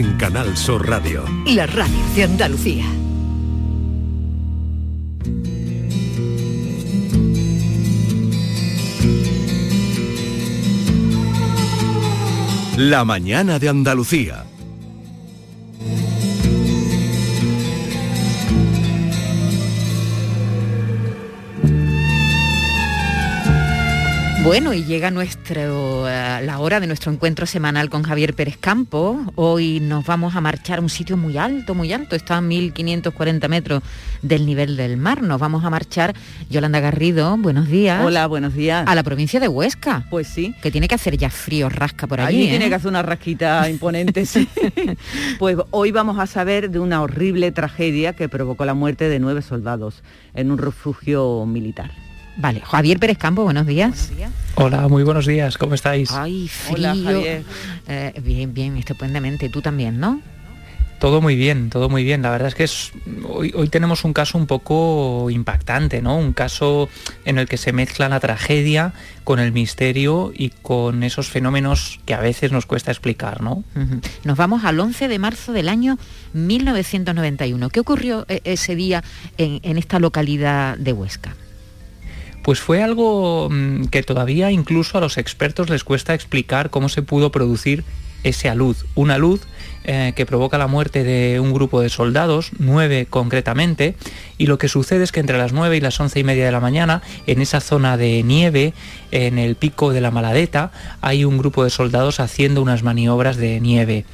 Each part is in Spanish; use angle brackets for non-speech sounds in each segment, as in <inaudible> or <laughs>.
En Canal Sur Radio. La radio de Andalucía. La mañana de Andalucía. Bueno, y llega nuestro, eh, la hora de nuestro encuentro semanal con Javier Pérez Campo. Hoy nos vamos a marchar a un sitio muy alto, muy alto, está a 1540 metros del nivel del mar. Nos vamos a marchar, Yolanda Garrido, buenos días. Hola, buenos días. A la provincia de Huesca. Pues sí. Que tiene que hacer ya frío, rasca por allí. Allí tiene ¿eh? que hacer una rasquita imponente, sí. <laughs> pues hoy vamos a saber de una horrible tragedia que provocó la muerte de nueve soldados en un refugio militar. Vale, Javier Pérez Campo, buenos días. Hola, muy buenos días, ¿cómo estáis? Ay, frío. Hola, Javier. Eh, bien, bien, estupendamente. Tú también, ¿no? Todo muy bien, todo muy bien. La verdad es que es, hoy, hoy tenemos un caso un poco impactante, ¿no? Un caso en el que se mezcla la tragedia con el misterio y con esos fenómenos que a veces nos cuesta explicar, ¿no? Nos vamos al 11 de marzo del año 1991. ¿Qué ocurrió eh, ese día en, en esta localidad de Huesca? Pues fue algo mm, que todavía incluso a los expertos les cuesta explicar cómo se pudo producir esa luz. Una luz eh, que provoca la muerte de un grupo de soldados, nueve concretamente, y lo que sucede es que entre las nueve y las once y media de la mañana, en esa zona de nieve, en el pico de la Maladeta, hay un grupo de soldados haciendo unas maniobras de nieve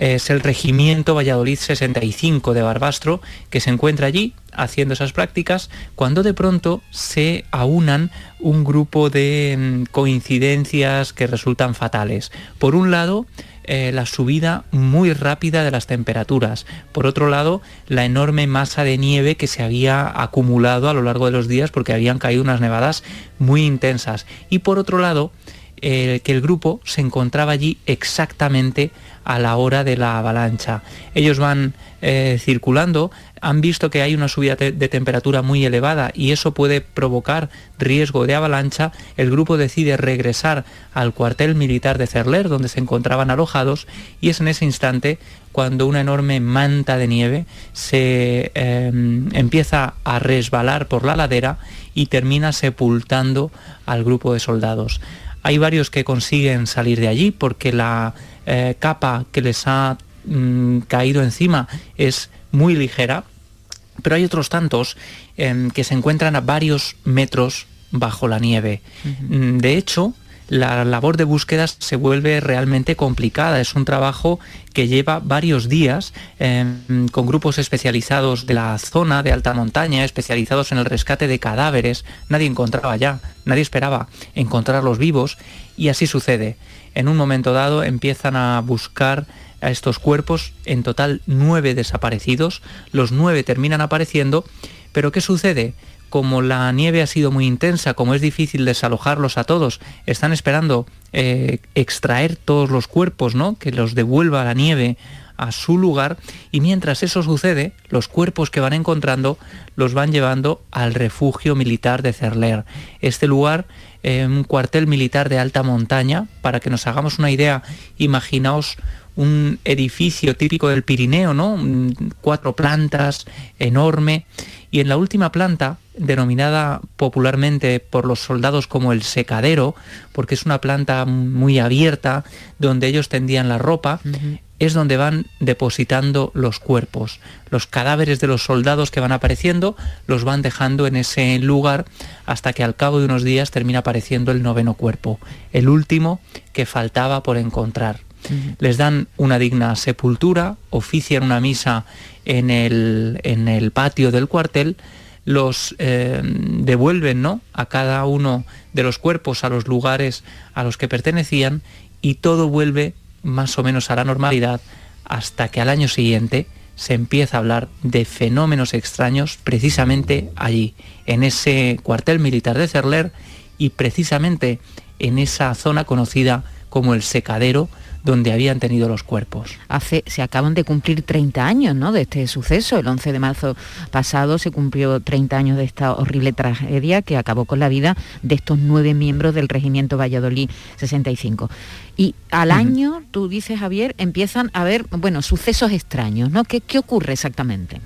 es el Regimiento Valladolid 65 de Barbastro, que se encuentra allí haciendo esas prácticas, cuando de pronto se aunan un grupo de mm, coincidencias que resultan fatales. Por un lado, eh, la subida muy rápida de las temperaturas. Por otro lado, la enorme masa de nieve que se había acumulado a lo largo de los días porque habían caído unas nevadas muy intensas. Y por otro lado, eh, que el grupo se encontraba allí exactamente a la hora de la avalancha. Ellos van eh, circulando, han visto que hay una subida de temperatura muy elevada y eso puede provocar riesgo de avalancha. El grupo decide regresar al cuartel militar de Cerler, donde se encontraban alojados, y es en ese instante cuando una enorme manta de nieve se eh, empieza a resbalar por la ladera y termina sepultando al grupo de soldados. Hay varios que consiguen salir de allí porque la eh, capa que les ha mm, caído encima es muy ligera, pero hay otros tantos em, que se encuentran a varios metros bajo la nieve. Mm, De hecho, la labor de búsqueda se vuelve realmente complicada. Es un trabajo que lleva varios días em, con grupos especializados de la zona de alta montaña, especializados en el rescate de cadáveres. Nadie encontraba ya, nadie esperaba encontrarlos vivos y así sucede. En un momento dado empiezan a buscar a estos cuerpos, en total nueve desaparecidos, los nueve terminan apareciendo, pero ¿qué sucede? Como la nieve ha sido muy intensa, como es difícil desalojarlos a todos, están esperando eh, extraer todos los cuerpos, ¿no? Que los devuelva la nieve a su lugar y mientras eso sucede, los cuerpos que van encontrando los van llevando al refugio militar de Cerler. Este lugar, eh, un cuartel militar de alta montaña, para que nos hagamos una idea, imaginaos un edificio típico del Pirineo, ¿no? Un- Cuatro plantas, enorme, y en la última planta, denominada popularmente por los soldados como el secadero, porque es una planta muy abierta, donde ellos tendían la ropa, es donde van depositando los cuerpos. Los cadáveres de los soldados que van apareciendo los van dejando en ese lugar hasta que al cabo de unos días termina apareciendo el noveno cuerpo, el último que faltaba por encontrar. Les dan una digna sepultura, ofician una misa en el, en el patio del cuartel, los eh, devuelven ¿no? a cada uno de los cuerpos a los lugares a los que pertenecían y todo vuelve más o menos a la normalidad hasta que al año siguiente se empieza a hablar de fenómenos extraños precisamente allí, en ese cuartel militar de Cerler y precisamente en esa zona conocida como el secadero, donde habían tenido los cuerpos. Hace, se acaban de cumplir 30 años ¿no? de este suceso. El 11 de marzo pasado se cumplió 30 años de esta horrible tragedia que acabó con la vida de estos nueve miembros del Regimiento Valladolid 65. Y al año, tú dices, Javier, empiezan a haber, bueno, sucesos extraños, ¿no? ¿Qué, qué ocurre exactamente?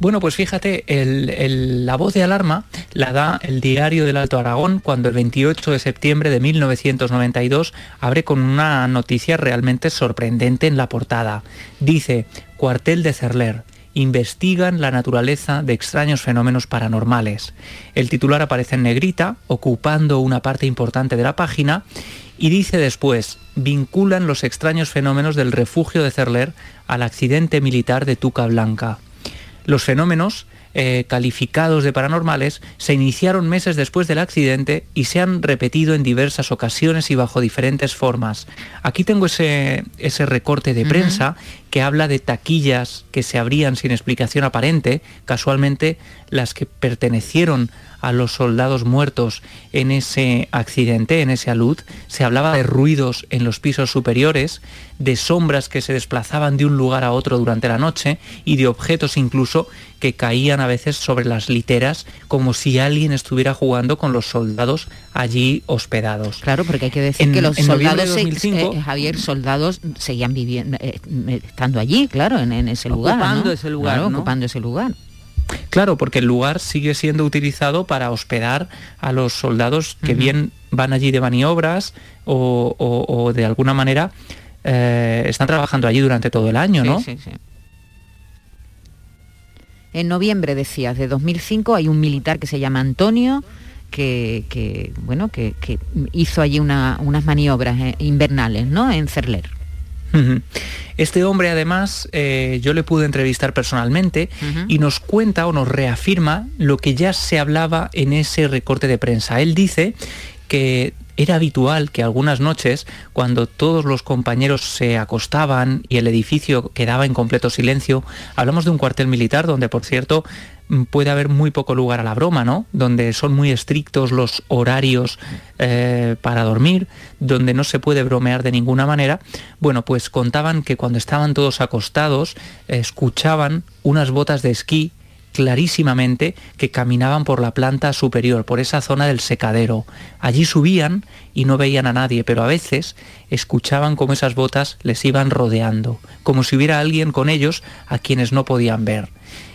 Bueno, pues fíjate, la voz de alarma la da el diario del Alto Aragón cuando el 28 de septiembre de 1992 abre con una noticia realmente sorprendente en la portada. Dice, cuartel de Cerler, investigan la naturaleza de extraños fenómenos paranormales. El titular aparece en negrita, ocupando una parte importante de la página, y dice después, vinculan los extraños fenómenos del refugio de Cerler al accidente militar de Tuca Blanca. Los fenómenos eh, calificados de paranormales se iniciaron meses después del accidente y se han repetido en diversas ocasiones y bajo diferentes formas. Aquí tengo ese, ese recorte de prensa que habla de taquillas que se abrían sin explicación aparente, casualmente las que pertenecieron a los soldados muertos en ese accidente, en ese alud. Se hablaba de ruidos en los pisos superiores, de sombras que se desplazaban de un lugar a otro durante la noche y de objetos incluso que caían a veces sobre las literas como si alguien estuviera jugando con los soldados allí hospedados. Claro, porque hay que decir que los soldados, eh, Javier, soldados seguían viviendo, eh, estando allí, claro, en, ese lugar. Ocupando ese lugar. Ocupando ese lugar. Claro, porque el lugar sigue siendo utilizado para hospedar a los soldados que bien van allí de maniobras o, de alguna manera eh, están trabajando allí durante todo el año, ¿no? Sí, sí. En noviembre, decías, de 2005 hay un militar que se llama Antonio, que, bueno, que, hizo allí unas maniobras eh, invernales, ¿no? En Cerler. Este hombre además eh, yo le pude entrevistar personalmente y nos cuenta o nos reafirma lo que ya se hablaba en ese recorte de prensa. Él dice que era habitual que algunas noches, cuando todos los compañeros se acostaban y el edificio quedaba en completo silencio, hablamos de un cuartel militar donde, por cierto, Mm, puede haber muy poco lugar a la broma, ¿no? Donde son muy estrictos los horarios eh, para dormir, donde no se puede bromear de ninguna manera. Bueno, pues contaban que cuando estaban todos acostados, escuchaban unas botas de esquí clarísimamente que caminaban por la planta superior, por esa zona del secadero. Allí subían y no veían a nadie, pero a veces escuchaban cómo esas botas les iban rodeando, como si hubiera alguien con ellos a quienes no podían ver.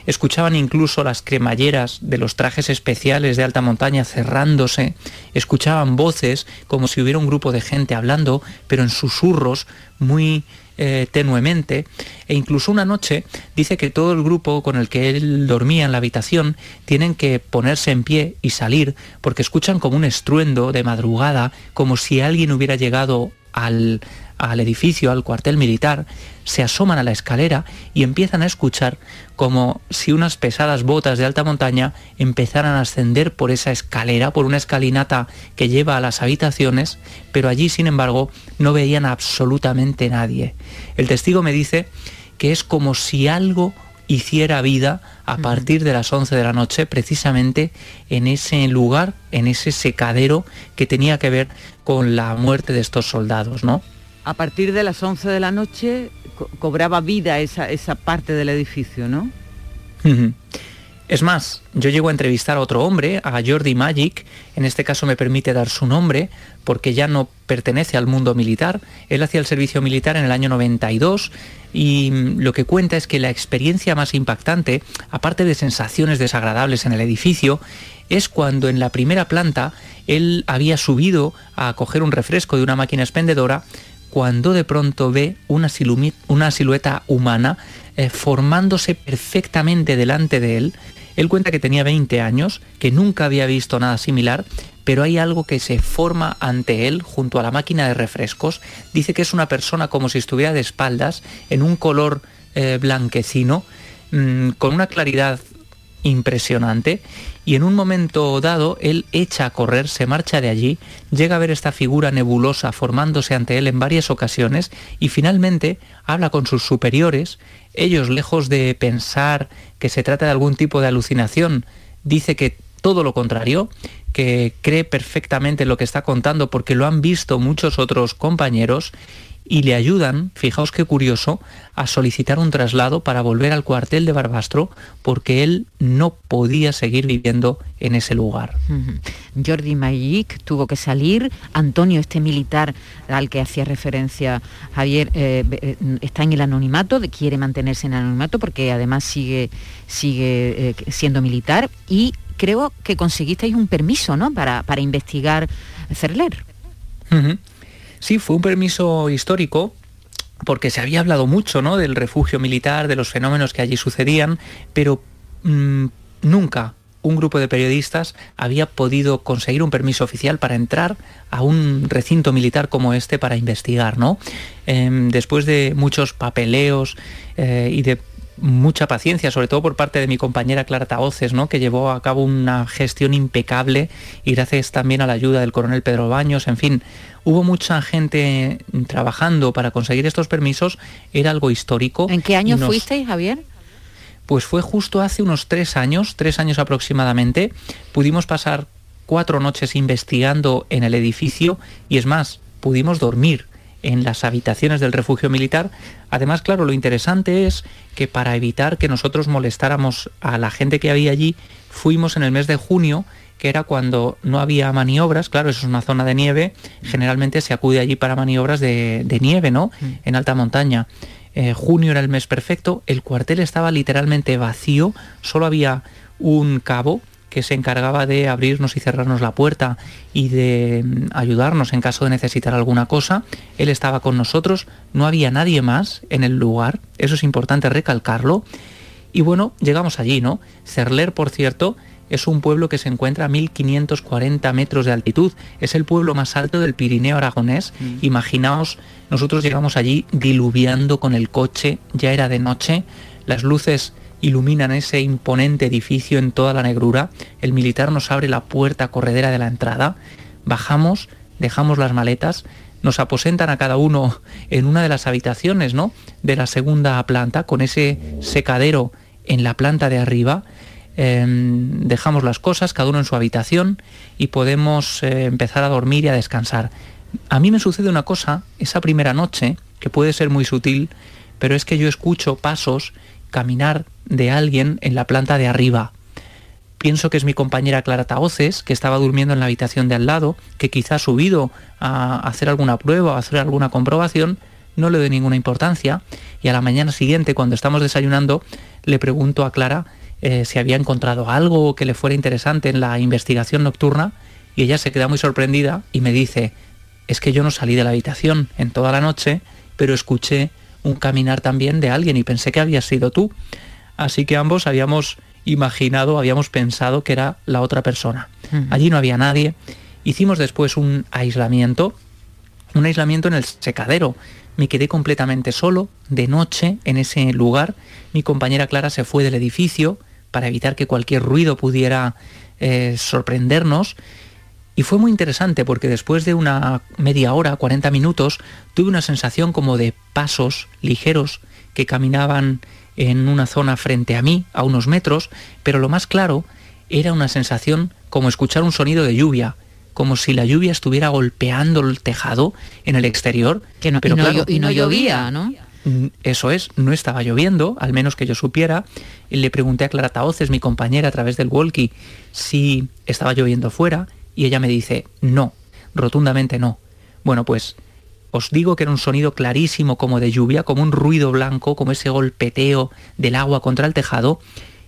Escuchaban incluso las cremalleras de los trajes especiales de alta montaña cerrándose, escuchaban voces como si hubiera un grupo de gente hablando, pero en susurros muy eh, tenuemente, e incluso una noche dice que todo el grupo con el que él dormía en la habitación tienen que ponerse en pie y salir porque escuchan como un estruendo de madrugada, como si alguien hubiera llegado al, al edificio, al cuartel militar, se asoman a la escalera y empiezan a escuchar como si unas pesadas botas de alta montaña empezaran a ascender por esa escalera, por una escalinata que lleva a las habitaciones, pero allí, sin embargo, no veían absolutamente nadie. El testigo me dice que es como si algo hiciera vida a partir de las 11 de la noche, precisamente en ese lugar, en ese secadero que tenía que ver con la muerte de estos soldados, ¿no? A partir de las 11 de la noche cobraba vida esa, esa parte del edificio, ¿no? Es más, yo llego a entrevistar a otro hombre, a Jordi Magic, en este caso me permite dar su nombre, porque ya no pertenece al mundo militar, él hacía el servicio militar en el año 92 y lo que cuenta es que la experiencia más impactante, aparte de sensaciones desagradables en el edificio, es cuando en la primera planta él había subido a coger un refresco de una máquina expendedora cuando de pronto ve una, silueta humana eh, formándose perfectamente delante de él. Él cuenta que tenía 20 años, que nunca había visto nada similar, pero hay algo que se forma ante él junto a la máquina de refrescos. Dice que es una persona como si estuviera de espaldas, en un color eh, blanquecino, mm, con una claridad impresionante. Y en un momento dado él echa a correr, se marcha de allí, llega a ver esta figura nebulosa formándose ante él en varias ocasiones y finalmente habla con sus superiores, ellos lejos de pensar que se trata de algún tipo de alucinación, dice que todo lo contrario, que cree perfectamente lo que está contando porque lo han visto muchos otros compañeros y le ayudan, fijaos qué curioso, a solicitar un traslado para volver al cuartel de Barbastro porque él no podía seguir viviendo en ese lugar. Jordi Magic tuvo que salir, Antonio, este militar al que hacía referencia Javier, eh, eh, está en el anonimato, quiere mantenerse en el anonimato porque además sigue, sigue eh, siendo militar y creo que conseguisteis un permiso ¿no? para, para investigar Cerler. Sí, fue un permiso histórico porque se había hablado mucho ¿no? del refugio militar, de los fenómenos que allí sucedían, pero mm, nunca un grupo de periodistas había podido conseguir un permiso oficial para entrar a un recinto militar como este para investigar, ¿no? Em, después de muchos papeleos eh, y de mucha paciencia, sobre todo por parte de mi compañera Clara Taoces, ¿no? que llevó a cabo una gestión impecable y gracias también a la ayuda del coronel Pedro Baños, en fin, hubo mucha gente trabajando para conseguir estos permisos, era algo histórico. ¿En qué año fuisteis, Javier? Pues fue justo hace unos tres años, tres años aproximadamente, pudimos pasar cuatro noches investigando en el edificio y es más, pudimos dormir en las habitaciones del refugio militar. Además, claro, lo interesante es que para evitar que nosotros molestáramos a la gente que había allí, fuimos en el mes de junio, que era cuando no había maniobras, claro, eso es una zona de nieve, generalmente se acude allí para maniobras de, nieve, ¿no? Mm. En alta montaña. Eh, junio era el mes perfecto, el cuartel estaba literalmente vacío, solo había un cabo que se encargaba de abrirnos y cerrarnos la puerta y de mm, ayudarnos en caso de necesitar alguna cosa. Él estaba con nosotros, no había nadie más en el lugar, eso es importante recalcarlo. Y bueno, llegamos allí, ¿no? Cerler, por cierto, es un pueblo que se encuentra a 1540 metros de altitud. Es el pueblo más alto del Pirineo aragonés. Mm. Imaginaos, nosotros llegamos allí diluviando con el coche, ya era de noche, las luces iluminan ese imponente edificio en toda la negrura. El militar nos abre la puerta corredera de la entrada. Bajamos, dejamos las maletas, nos aposentan a cada uno en una de las habitaciones, ¿no? De la segunda planta, con ese secadero en la planta de arriba. Em, dejamos las cosas, cada uno en su habitación, y podemos eh, empezar a dormir y a descansar. A mí me sucede una cosa, esa primera noche, que puede ser muy sutil, pero es que yo escucho pasos caminar de alguien en la planta de arriba. Pienso que es mi compañera Clara Taoces, que estaba durmiendo en la habitación de al lado, que quizá ha subido a hacer alguna prueba o a hacer alguna comprobación, no le doy ninguna importancia y a la mañana siguiente, cuando estamos desayunando, le pregunto a Clara eh, si había encontrado algo que le fuera interesante en la investigación nocturna y ella se queda muy sorprendida y me dice, es que yo no salí de la habitación en toda la noche, pero escuché un caminar también de alguien y pensé que había sido tú. Así que ambos habíamos imaginado, habíamos pensado que era la otra persona. Allí no había nadie. Hicimos después un aislamiento, un aislamiento en el secadero. Me quedé completamente solo, de noche, en ese lugar. Mi compañera Clara se fue del edificio para evitar que cualquier ruido pudiera eh, sorprendernos y fue muy interesante porque después de una media hora, 40 minutos, tuve una sensación como de pasos ligeros que caminaban en una zona frente a mí, a unos metros, pero lo más claro era una sensación como escuchar un sonido de lluvia, como si la lluvia estuviera golpeando el tejado en el exterior. Que no, pero y, no, llovía, ¿no? Mm, eso es, no estaba lloviendo, al menos que yo supiera. Le pregunté a Clara Taoces, mi compañera, a través del walkie, si estaba lloviendo fuera y ella me dice, no, rotundamente no. Bueno, pues os digo que era un sonido clarísimo como de lluvia, como un ruido blanco, como ese golpeteo del agua contra el tejado.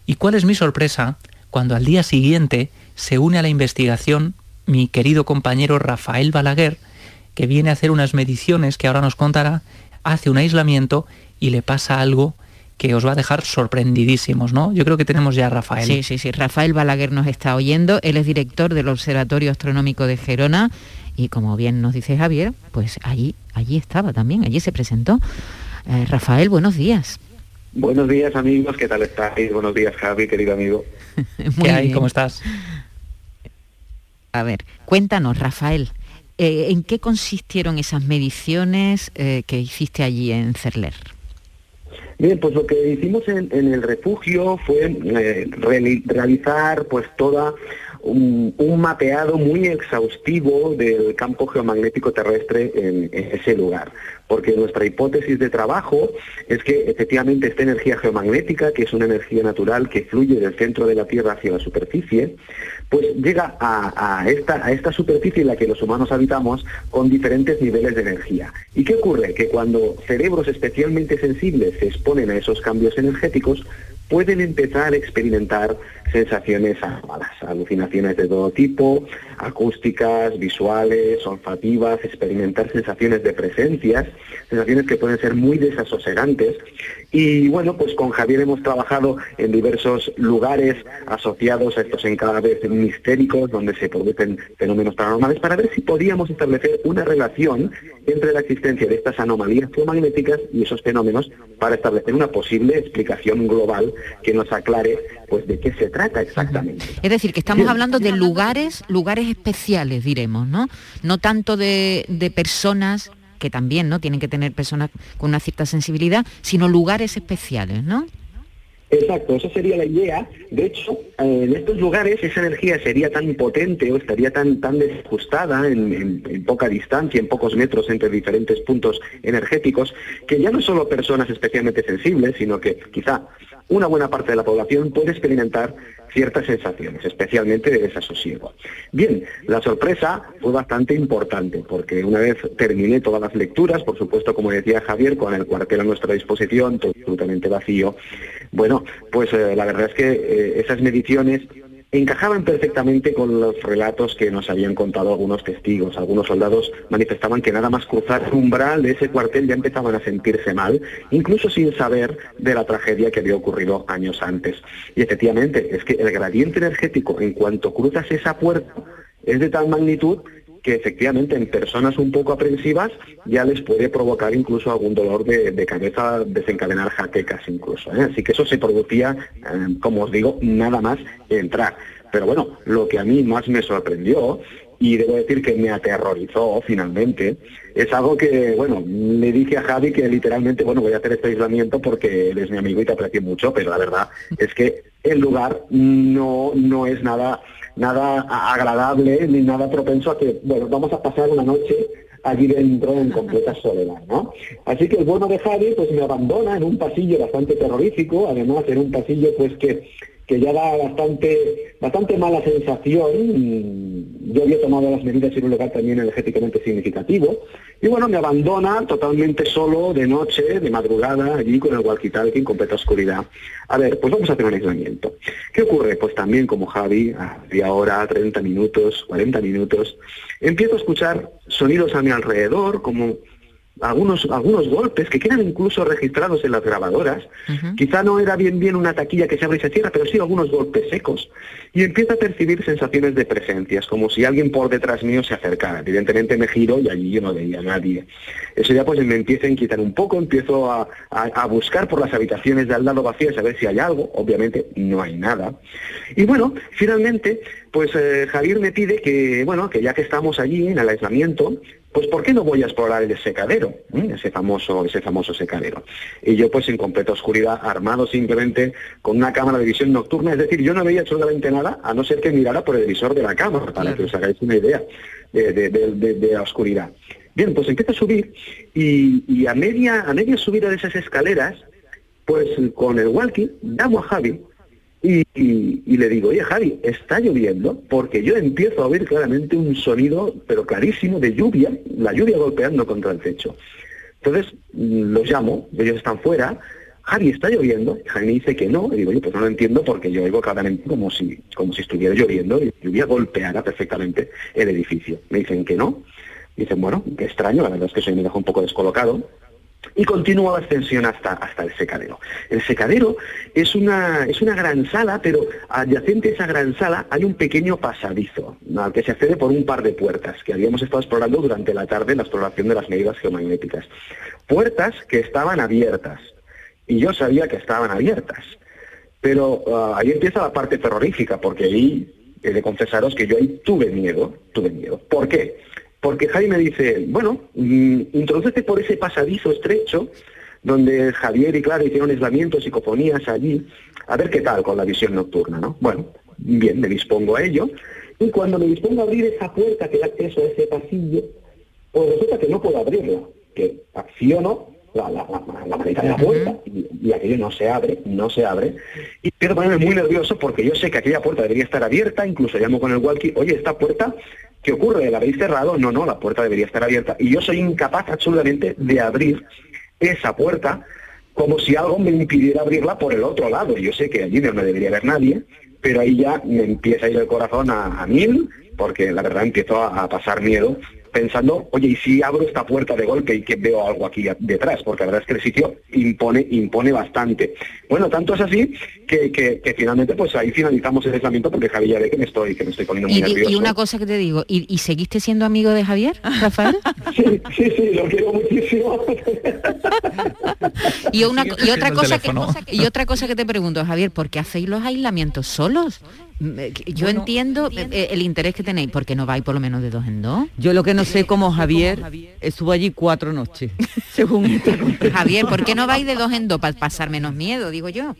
¿Y cuál es mi sorpresa? Cuando al día siguiente se une a la investigación mi querido compañero Rafael Balaguer, que viene a hacer unas mediciones que ahora nos contará, hace un aislamiento y le pasa algo que os va a dejar sorprendidísimos, ¿no? Yo creo que tenemos ya a Rafael. Sí, sí, sí. Rafael Balaguer nos está oyendo. Él es director del Observatorio Astronómico de Gerona y como bien nos dice Javier, pues allí, allí estaba también, allí se presentó. Eh, Rafael, buenos días. Buenos días amigos, ¿qué tal estáis? Buenos días Javi, querido amigo. <laughs> ¿Qué hay? ¿Cómo estás? A ver, cuéntanos, Rafael, eh, ¿en qué consistieron esas mediciones eh, que hiciste allí en Cerler? Bien, pues lo que hicimos en, el refugio fue eh, realizar pues toda un, mapeado muy exhaustivo del campo geomagnético terrestre en, ese lugar. Porque nuestra hipótesis de trabajo es que efectivamente esta energía geomagnética, que es una energía natural que fluye del centro de la Tierra hacia la superficie, pues llega a, esta, a esta superficie en la que los humanos habitamos con diferentes niveles de energía. ¿Y qué ocurre? Que cuando cerebros especialmente sensibles se exponen a esos cambios energéticos, pueden empezar a experimentar sensaciones malas, alucinaciones de todo tipo, acústicas, visuales, olfativas, experimentar sensaciones de presencias, sensaciones que pueden ser muy desasosegantes. Y bueno, pues con Javier hemos trabajado en diversos lugares asociados a estos enclaves mistéricos donde se producen fenómenos paranormales para ver si podíamos establecer una relación entre la existencia de estas anomalías geomagnéticas y esos fenómenos para establecer una posible explicación global que nos aclare pues de qué se trata exactamente. Es decir, que estamos hablando de lugares, lugares especiales, diremos, ¿no? No tanto de, de personas que también no tienen que tener personas con una cierta sensibilidad, sino lugares especiales, ¿no? Exacto, esa sería la idea. De hecho, en estos lugares esa energía sería tan potente o estaría tan, tan desajustada en, poca distancia, en pocos metros entre diferentes puntos energéticos, que ya no solo personas especialmente sensibles, sino que quizá una buena parte de la población puede experimentar ciertas sensaciones, especialmente de desasosiego. Bien, la sorpresa fue bastante importante, porque una vez terminé todas las lecturas, por supuesto, como decía Javier, con el cuartel a nuestra disposición, todo absolutamente vacío, bueno, pues eh, la verdad es que eh, esas mediciones encajaban perfectamente con los relatos que nos habían contado algunos testigos. Algunos soldados manifestaban que nada más cruzar el umbral de ese cuartel ya empezaban a sentirse mal, incluso sin saber de la tragedia que había ocurrido años antes. Y efectivamente, es que el gradiente energético en cuanto cruzas esa puerta es de tal magnitud que efectivamente en personas un poco aprensivas ya les puede provocar incluso algún dolor de, cabeza, desencadenar jaquecas incluso. ¿eh? Así que eso se producía, eh, como os digo, nada más entrar. Pero bueno, lo que a mí más me sorprendió y debo decir que me aterrorizó finalmente, es algo que, bueno, le dije a Javi que literalmente, bueno, voy a hacer este aislamiento porque él es mi amigo y te aprecio mucho, pero la verdad es que el lugar no, no es nada nada agradable ni nada propenso a que, bueno, vamos a pasar una noche allí dentro en completa soledad, ¿no? Así que el bueno de Javi pues me abandona en un pasillo bastante terrorífico, además en un pasillo pues que que ya da bastante, bastante mala sensación. Yo había tomado las medidas en un lugar también energéticamente significativo. Y bueno, me abandona totalmente solo de noche, de madrugada, allí con el walkie-talkie en completa oscuridad. A ver, pues vamos a hacer un aislamiento. ¿Qué ocurre? Pues también como Javi, media hora, 30 minutos, 40 minutos, empiezo a escuchar sonidos a mi alrededor, como algunos, algunos golpes que quedan incluso registrados en las grabadoras. Quizá no era bien bien una taquilla que se abre y se cierra, pero sí algunos golpes secos. Y empiezo a percibir sensaciones de presencias, como si alguien por detrás mío se acercara. Evidentemente me giro y allí yo no veía a nadie. Eso ya pues me empieza a inquietar un poco, empiezo a, a, buscar por las habitaciones de al lado vacías a ver si hay algo. Obviamente no hay nada. Y bueno, finalmente, pues eh, Javier me pide que, bueno, que ya que estamos allí en el aislamiento, pues ¿por qué no voy a explorar el secadero? ¿Mm? Ese famoso, ese famoso secadero. Y yo pues en completa oscuridad, armado simplemente con una cámara de visión nocturna, es decir, yo no veía absolutamente nada, a no ser que mirara por el visor de la cámara, para que os hagáis una idea de, la oscuridad. Bien, pues empiezo a subir y, a media, a media subida de esas escaleras, pues con el walkie llamo a Javi y, le digo, oye Javi, está lloviendo porque yo empiezo a oír claramente un sonido, pero clarísimo, de lluvia, la lluvia golpeando contra el techo. Entonces mm, los llamo, ellos están fuera, Javi, ¿está lloviendo? Javi me dice que no, y digo, oye, pues no lo entiendo porque yo oigo claramente como si, como si estuviera lloviendo y lluvia golpeara perfectamente el edificio. Me dicen que no. Dicen, bueno, qué extraño, la verdad es que se me dejó un poco descolocado y continúa la ascensión hasta, hasta el secadero. El secadero es una, es una gran sala, pero adyacente a esa gran sala hay un pequeño pasadizo al que se accede por un par de puertas que habíamos estado explorando durante la tarde en la exploración de las medidas geomagnéticas. Puertas que estaban abiertas, y yo sabía que estaban abiertas. Pero ah, ahí empieza la parte terrorífica, porque ahí he de confesaros que yo ahí tuve miedo, tuve miedo. ¿Por qué? Porque Jaime dice, bueno, mm, introducete por ese pasadizo estrecho, donde Javier y Clara hicieron aislamientos, psicofonías allí, a ver qué tal con la visión nocturna, ¿no? Bueno, bien, me dispongo a ello. Y cuando me dispongo a abrir esa puerta que da acceso a ese pasillo, pues resulta que no puedo abrirla, que acciono la, la, la, manita de la puerta y, aquello no se abre, no se abre. Y a ponerme muy nervioso porque yo sé que aquella puerta debería estar abierta, incluso llamo con el walkie, oye, esta puerta, ¿qué ocurre? ¿La habéis cerrado? No, no, la puerta debería estar abierta. Y yo soy incapaz absolutamente de abrir esa puerta como si algo me impidiera abrirla por el otro lado. Yo sé que allí no me debería haber nadie, pero ahí ya me empieza a ir el corazón a, mil, porque la verdad empiezo a pasar miedo pensando, oye, ¿y si abro esta puerta de golpe y que veo algo aquí detrás? Porque la verdad es que el sitio impone, impone bastante. Bueno, tanto es así que, que, finalmente pues ahí finalizamos el aislamiento porque Javier ya ve que me estoy, que me estoy poniendo muy y, nervioso. Y una cosa que te digo, ¿y, seguiste siendo amigo de Javier, Rafael? <laughs> sí, sí, sí, lo quiero muchísimo. <laughs> y, una, y, otra cosa que, y otra cosa que te pregunto, Javier, ¿por qué hacéis los aislamientos solos? Yo entiendo eh, eh, el interés que tenéis, porque no vais por lo menos de dos en dos. Yo lo que no sé cómo Javier estuvo allí cuatro noches, <laughs> según Javier, ¿por qué no vais de dos en dos para pasar menos miedo, digo yo?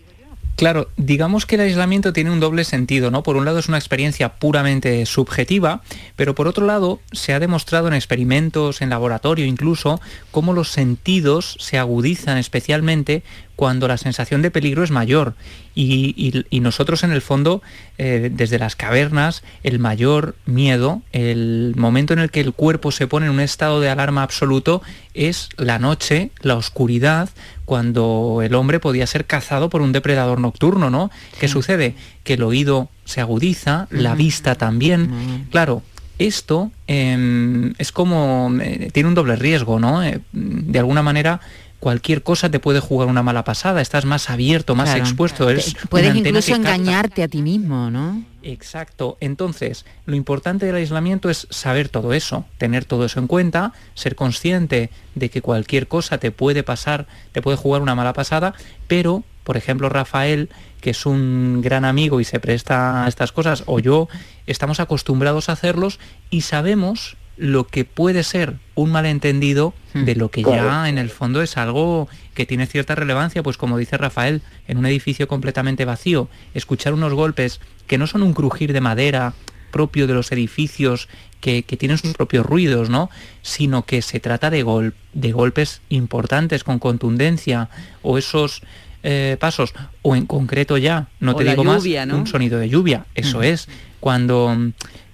Claro, digamos que el aislamiento tiene un doble sentido, ¿no? Por un lado es una experiencia puramente subjetiva, pero por otro lado se ha demostrado en experimentos, en laboratorio incluso, cómo los sentidos se agudizan especialmente cuando la sensación de peligro es mayor. Y, nosotros en el fondo, eh, desde las cavernas, el mayor miedo, el momento en el que el cuerpo se pone en un estado de alarma absoluto, es la noche, la oscuridad, cuando el hombre podía ser cazado por un depredador nocturno, ¿no? ¿Qué sucede? Que el oído se agudiza, la vista también. Claro, esto em, es como, eh, tiene un doble riesgo, ¿no? Eh, de alguna manera cualquier cosa te puede jugar una mala pasada, estás más abierto, más expuesto. puedes incluso engañarte a ti mismo, ¿no? Exacto. Entonces, lo importante del aislamiento es saber todo eso, tener todo eso en cuenta, ser consciente de que cualquier cosa te puede pasar, te puede jugar una mala pasada, pero, por ejemplo, Rafael, que es un gran amigo y se presta a estas cosas, o yo, estamos acostumbrados a hacerlos y sabemos lo que puede ser un malentendido hmm. de lo que ya en el fondo es algo que tiene cierta relevancia, pues como dice Rafael, en un edificio completamente vacío, escuchar unos golpes que no son un crujir de madera propio de los edificios que, tienen sus propios ruidos, ¿no? Sino que se trata de, de golpes importantes con contundencia o esos eh, pasos, o en concreto ya, no te digo más, un sonido de lluvia, eso hmm. es, cuando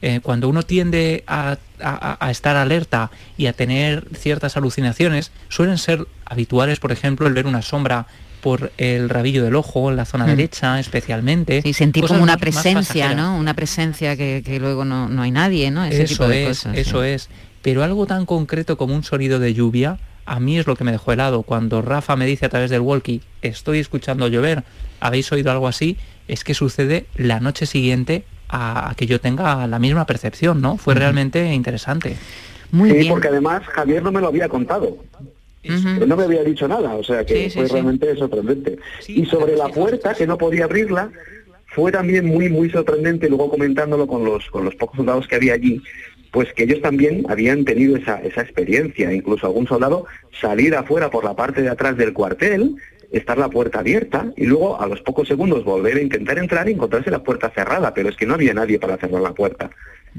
eh, cuando uno tiende a, estar alerta y a tener ciertas alucinaciones, suelen ser habituales, por ejemplo, el ver una sombra por el rabillo del ojo, en la zona hmm. derecha especialmente. Sí, sentir como una presencia, ¿no? Una presencia que, luego no, hay nadie, ¿no? eso es, eso es. Pero algo tan concreto como un sonido de lluvia, a mí es lo que me dejó helado. Cuando Rafa me dice a través del walkie, estoy escuchando llover, ¿habéis oído algo así? Es que sucede la noche siguiente a, que yo tenga la misma percepción, ¿no? Fue realmente interesante. Muy sí, porque además Javier no me lo había contado. No me había dicho nada, o sea que fue realmente sorprendente. y sobre la puerta, que no podía abrirla, fue también muy, muy sorprendente, luego comentándolo con los, con los pocos soldados que había allí, pues que ellos también habían tenido esa, esa experiencia, incluso algún soldado salir afuera por la parte de atrás del cuartel, estar la puerta abierta y luego a los pocos segundos volver a intentar entrar y encontrarse la puerta cerrada, pero es que no había nadie para cerrar la puerta.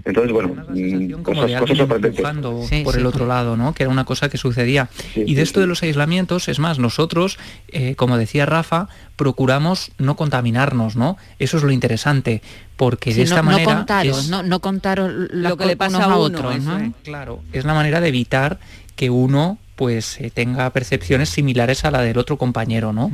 Entonces, bueno, mm, cosas, cosas sorprendentes. por el otro lado, ¿no? Que era una cosa que sucedía. y de esto de los aislamientos, es más, nosotros, eh, como decía Rafa, procuramos no contaminarnos, ¿no? Eso es lo interesante, porque de esta manera... No contaros, no, contaros lo que le pasa a otro, ¿no? Claro, es la manera de evitar que uno pues eh, tenga percepciones similares a la del otro compañero, ¿no?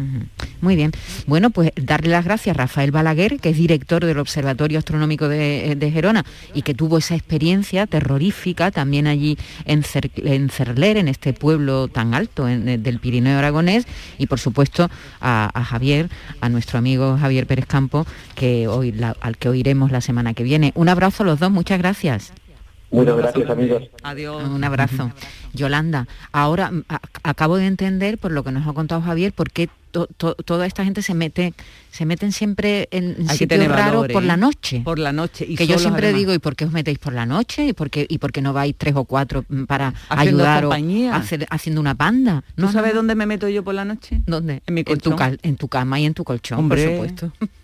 Muy bien. Bueno, pues darle las gracias a Rafael Balaguer, que es director del Observatorio Astronómico de, Gerona y que tuvo esa experiencia terrorífica también allí en, Cerler, en este pueblo tan alto del Pirineo Aragonés, y por supuesto a, Javier, a nuestro amigo Javier Pérez Campo, que hoy al que oiremos la semana que viene. Un abrazo a los dos, muchas gracias. Muchas gracias, amigos. Adiós. Un abrazo. Yolanda, ahora acabo de entender, por lo que nos ha contado Javier, por qué toda esta gente se mete se meten siempre en sitios raros por la ¿eh? noche. Por la noche. Y que yo siempre digo, ¿y por qué os metéis por la noche? ¿Y por qué, y por qué no vais tres o cuatro mm, para ayudar o hacer, haciendo una panda? ¿No sabes dónde me meto yo por la noche? ¿Dónde? En mi colchón. En tu, cama y en tu colchón, por supuesto. <laughs>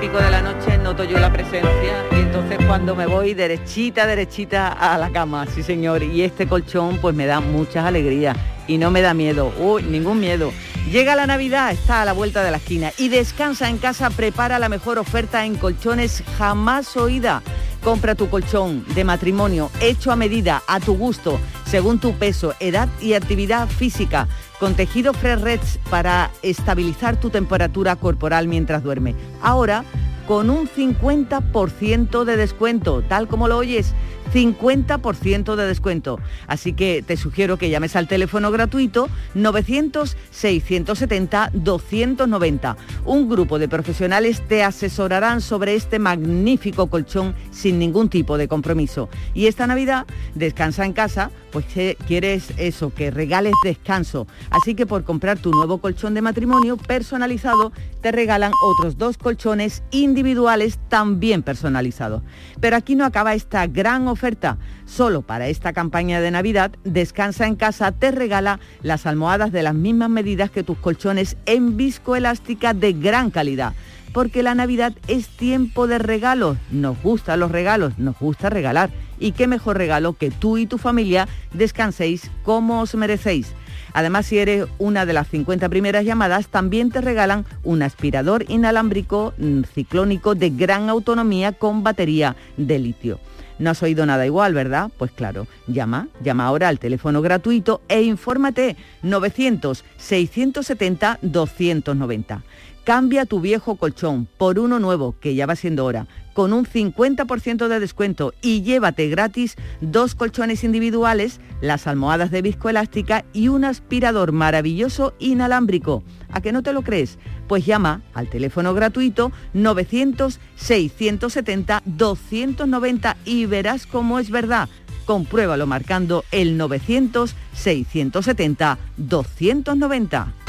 pico de la noche noto yo la presencia y entonces cuando me voy derechita, derechita a la cama, sí señor, y este colchón pues me da muchas alegrías y no me da miedo, uy, ningún miedo. Llega la Navidad, está a la vuelta de la esquina y descansa en casa, prepara la mejor oferta en colchones jamás oída. Compra tu colchón de matrimonio hecho a medida, a tu gusto, según tu peso, edad y actividad física, con tejido Fresh Reds para estabilizar tu temperatura corporal mientras duerme. Ahora, con un 50% de descuento, tal como lo oyes. 50% de descuento. Así que te sugiero que llames al teléfono gratuito 900-670-290. Un grupo de profesionales te asesorarán sobre este magnífico colchón sin ningún tipo de compromiso. Y esta Navidad, descansa en casa, pues quieres eso, que regales descanso. Así que por comprar tu nuevo colchón de matrimonio personalizado, te regalan otros dos colchones individuales también personalizados. Pero aquí no acaba esta gran oferta. Solo para esta campaña de Navidad, Descansa en casa te regala las almohadas de las mismas medidas que tus colchones en viscoelástica de gran calidad. Porque la Navidad es tiempo de regalos. Nos gustan los regalos, nos gusta regalar. Y qué mejor regalo que tú y tu familia descanséis como os merecéis. Además, si eres una de las 50 primeras llamadas, también te regalan un aspirador inalámbrico mm, ciclónico de gran autonomía con batería de litio. No has oído nada igual, ¿verdad? Pues claro, llama, llama ahora al teléfono gratuito e infórmate 900-670-290. Cambia tu viejo colchón por uno nuevo, que ya va siendo hora, con un 50% de descuento y llévate gratis dos colchones individuales, las almohadas de viscoelástica y un aspirador maravilloso inalámbrico. ¿A que no te lo crees? Pues llama al teléfono gratuito 900-670-290 y verás cómo es verdad. Compruébalo marcando el 900-670-290.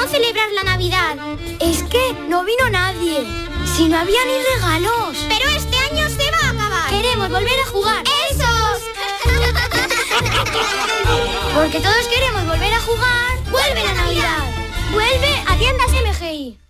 No celebrar la Navidad. Es que no vino nadie. Si no había ni regalos. Pero este año se va a acabar. Queremos volver a jugar. ¡Esos! <laughs> Porque todos queremos volver a jugar. ¡Vuelve la Navidad! ¡Vuelve a tiendas MGI!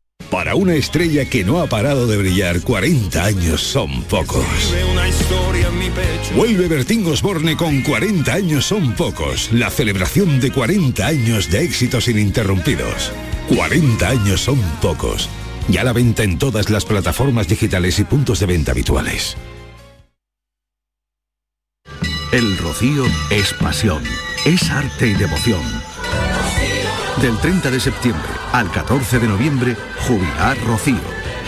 Para una estrella que no ha parado de brillar, 40 años son pocos. Vuelve Bertín Osborne con 40 años son pocos. La celebración de 40 años de éxitos ininterrumpidos. 40 años son pocos. Ya la venta en todas las plataformas digitales y puntos de venta habituales. El rocío es pasión, es arte y devoción. Del 30 de septiembre al 14 de noviembre, Jubilar Rocío.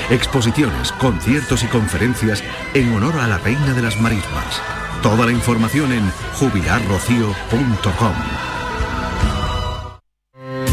Exposiciones, conciertos y conferencias en honor a la Reina de las Marismas. Toda la información en jubilarrocío.com.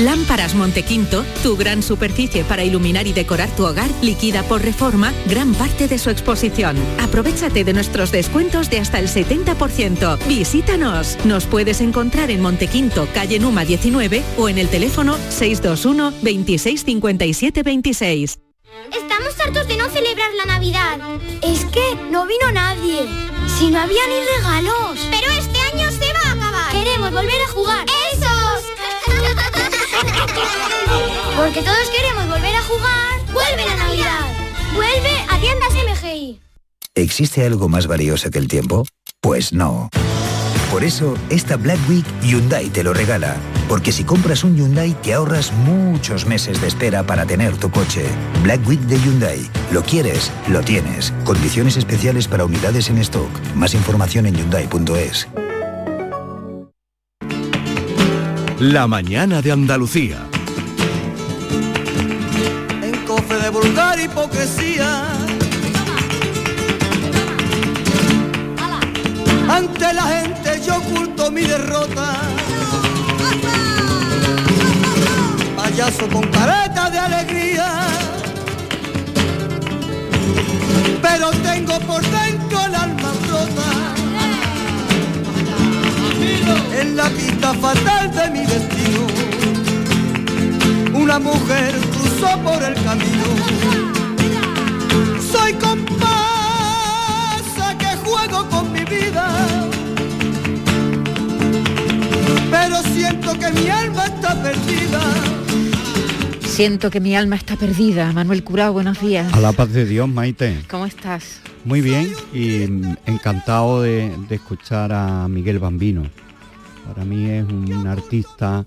Lámparas Montequinto, tu gran superficie para iluminar y decorar tu hogar, liquida por reforma gran parte de su exposición. Aprovechate de nuestros descuentos de hasta el 70%. Visítanos. Nos puedes encontrar en Montequinto, calle Numa 19 o en el teléfono 621 26 57 26. Estamos hartos de no celebrar la Navidad. Es que no vino nadie. Si no había ni regalos. Pero este año se va a acabar. Queremos volver a jugar. ¡Esos! <laughs> Porque todos queremos volver a jugar. ¡Vuelve la Navidad! ¡Vuelve a tiendas MGI! ¿Existe algo más valioso que el tiempo? Pues no. Por eso, esta Black Week Hyundai te lo regala. Porque si compras un Hyundai te ahorras muchos meses de espera para tener tu coche. Black Week de Hyundai. Lo quieres, lo tienes. Condiciones especiales para unidades en stock. Más información en hyundai.es. La mañana de Andalucía. en cofre de vulgar hipocresía. Ante la gente yo oculto mi derrota. Payaso con careta de alegría. Pero tengo por dentro el alma rota. En la pista fatal de mi destino. Una mujer cruzó por el camino. Soy comparsa que juego con mi vida. Pero siento que mi alma está perdida. Siento que mi alma está perdida. Manuel Curao, buenos días. A la paz de Dios, Maite. ¿Cómo estás? Muy bien y encantado de, de escuchar a Miguel Bambino. Para mí es un artista...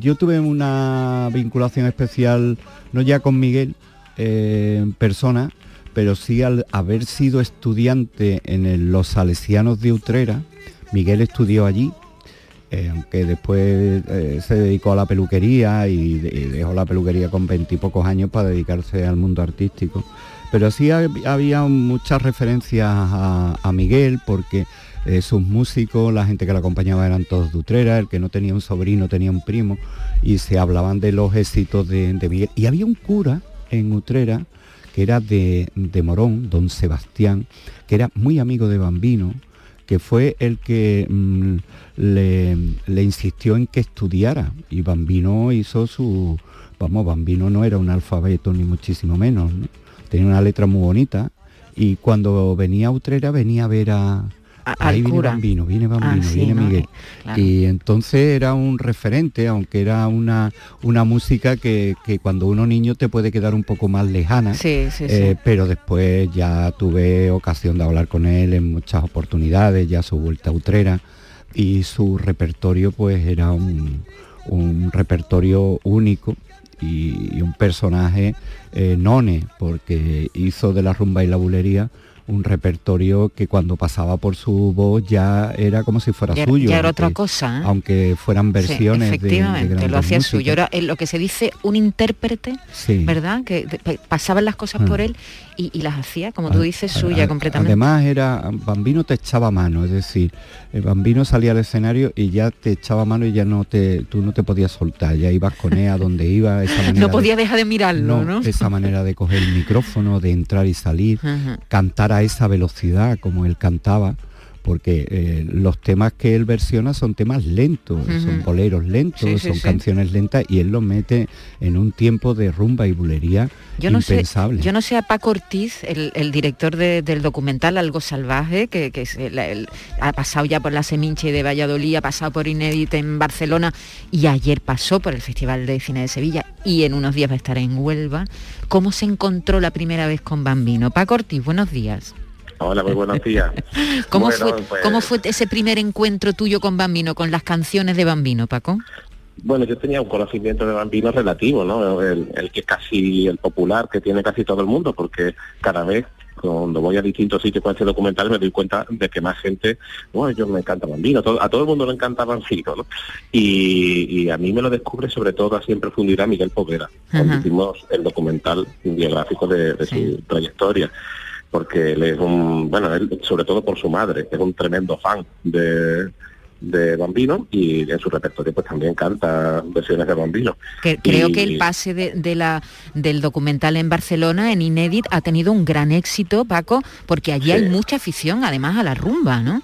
Yo tuve una vinculación especial, no ya con Miguel eh, persona, pero sí al haber sido estudiante en los Salesianos de Utrera. Miguel estudió allí, eh, aunque después eh, se dedicó a la peluquería y, de- y dejó la peluquería con veintipocos años para dedicarse al mundo artístico. Pero sí hab- había muchas referencias a Miguel porque eh, sus músicos, la gente que le acompañaba eran todos de Utrera, el que no tenía un sobrino tenía un primo y se hablaban de los éxitos de, Miguel. Y había un cura en Utrera que era de, de Morón, don Sebastián, que era muy amigo de Bambino, que fue el que mm, le, insistió en que estudiara y Bambino hizo su vamos Bambino no era un alfabeto ni muchísimo menos ¿no? tenía una letra muy bonita y cuando venía a Utrera venía a ver a ahí viene. Bambino viene Bambino Ah, sí, viene. Miguel claro. y entonces era un referente aunque era una una música que, que cuando uno niño te puede quedar un poco más lejana Sí, sí, sí. eh, pero después ya tuve ocasión de hablar con él en muchas oportunidades, ya su vuelta a Utrera, y su repertorio pues era un, un repertorio único y, y un personaje eh, none, porque hizo de la rumba y la bulería un repertorio que cuando pasaba por su voz ya era como si fuera Ya suyo. ya era otra cosa, ¿eh? Aunque fueran versiones Sí, de- de, efectivamente, grandes lo hacía suyo. Era eh, lo que se dice un intérprete, Sí. ¿verdad? Que de- pa- pasaban las cosas Ah. por él y, y las hacía, como tú dices, suya A- completamente. Además era Bambino te echaba mano, es decir, el Bambino salía al escenario y ya te echaba mano y ya no te tú no te podías soltar, ya ibas con él a donde iba, esa <laughs> manera no de- podía dejar de mirarlo, ¿no? esa manera de coger el micrófono, de entrar y salir, <laughs> cantar a esa velocidad como él cantaba, porque eh, los temas que él versiona son temas lentos, son boleros lentos, Sí, sí, son sí. canciones lentas y él los mete en un tiempo de rumba y bulería Yo no, sé, impensable. yo no sé a Paco Ortiz, el, el director de- del documental Algo Salvaje, que, que es el- el- ha pasado ya por la Seminche de Valladolid, ha pasado por Inédit en Barcelona y ayer pasó por el Festival de Cine de Sevilla y en unos días va a estar en Huelva. ¿Cómo se encontró la primera vez con Bambino? Paco Ortiz, buenos días. Hola, muy buenos días. <laughs> ¿Cómo, Bueno, fue, pues, ¿Cómo fue ese primer encuentro tuyo con Bambino, con las canciones de Bambino, Paco? Bueno, yo tenía un conocimiento de Bambino relativo, ¿no? El, el que casi, el popular que tiene casi todo el mundo, porque cada vez cuando voy a distintos sitios con este documental me doy cuenta de que más gente, bueno, yo me encanta Bambino, todo- a todo el mundo le encanta Bambino, ¿no? Y, y a mí me lo descubre sobre todo así en profundidad Miguel Povera, cuando hicimos el documental biográfico de, de su trayectoria porque él es un, bueno, él sobre todo por su madre, es un tremendo fan de, de Bambino y en su repertorio pues también canta versiones de Bambino. Que, creo que el pase de, la, del documental en Barcelona, en Inédit, ha tenido un gran éxito, Paco, porque allí hay mucha afición además a la rumba, ¿no?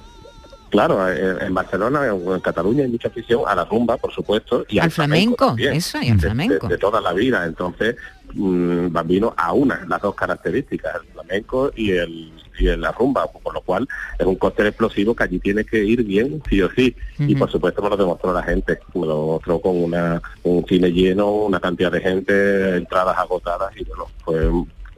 Claro, eh, en Barcelona, en Cataluña hay mucha afición a la rumba, por supuesto, y al, flamenco, eso, y al flamenco. De, toda la vida. Entonces, mmm, Bambino una las dos características, el flamenco y el y la rumba, por lo cual es un cóctel explosivo que allí tiene que ir bien, sí o sí. Y por supuesto me lo demostró la gente, me lo mostró con una, un cine lleno, una cantidad de gente, entradas agotadas y bueno, fue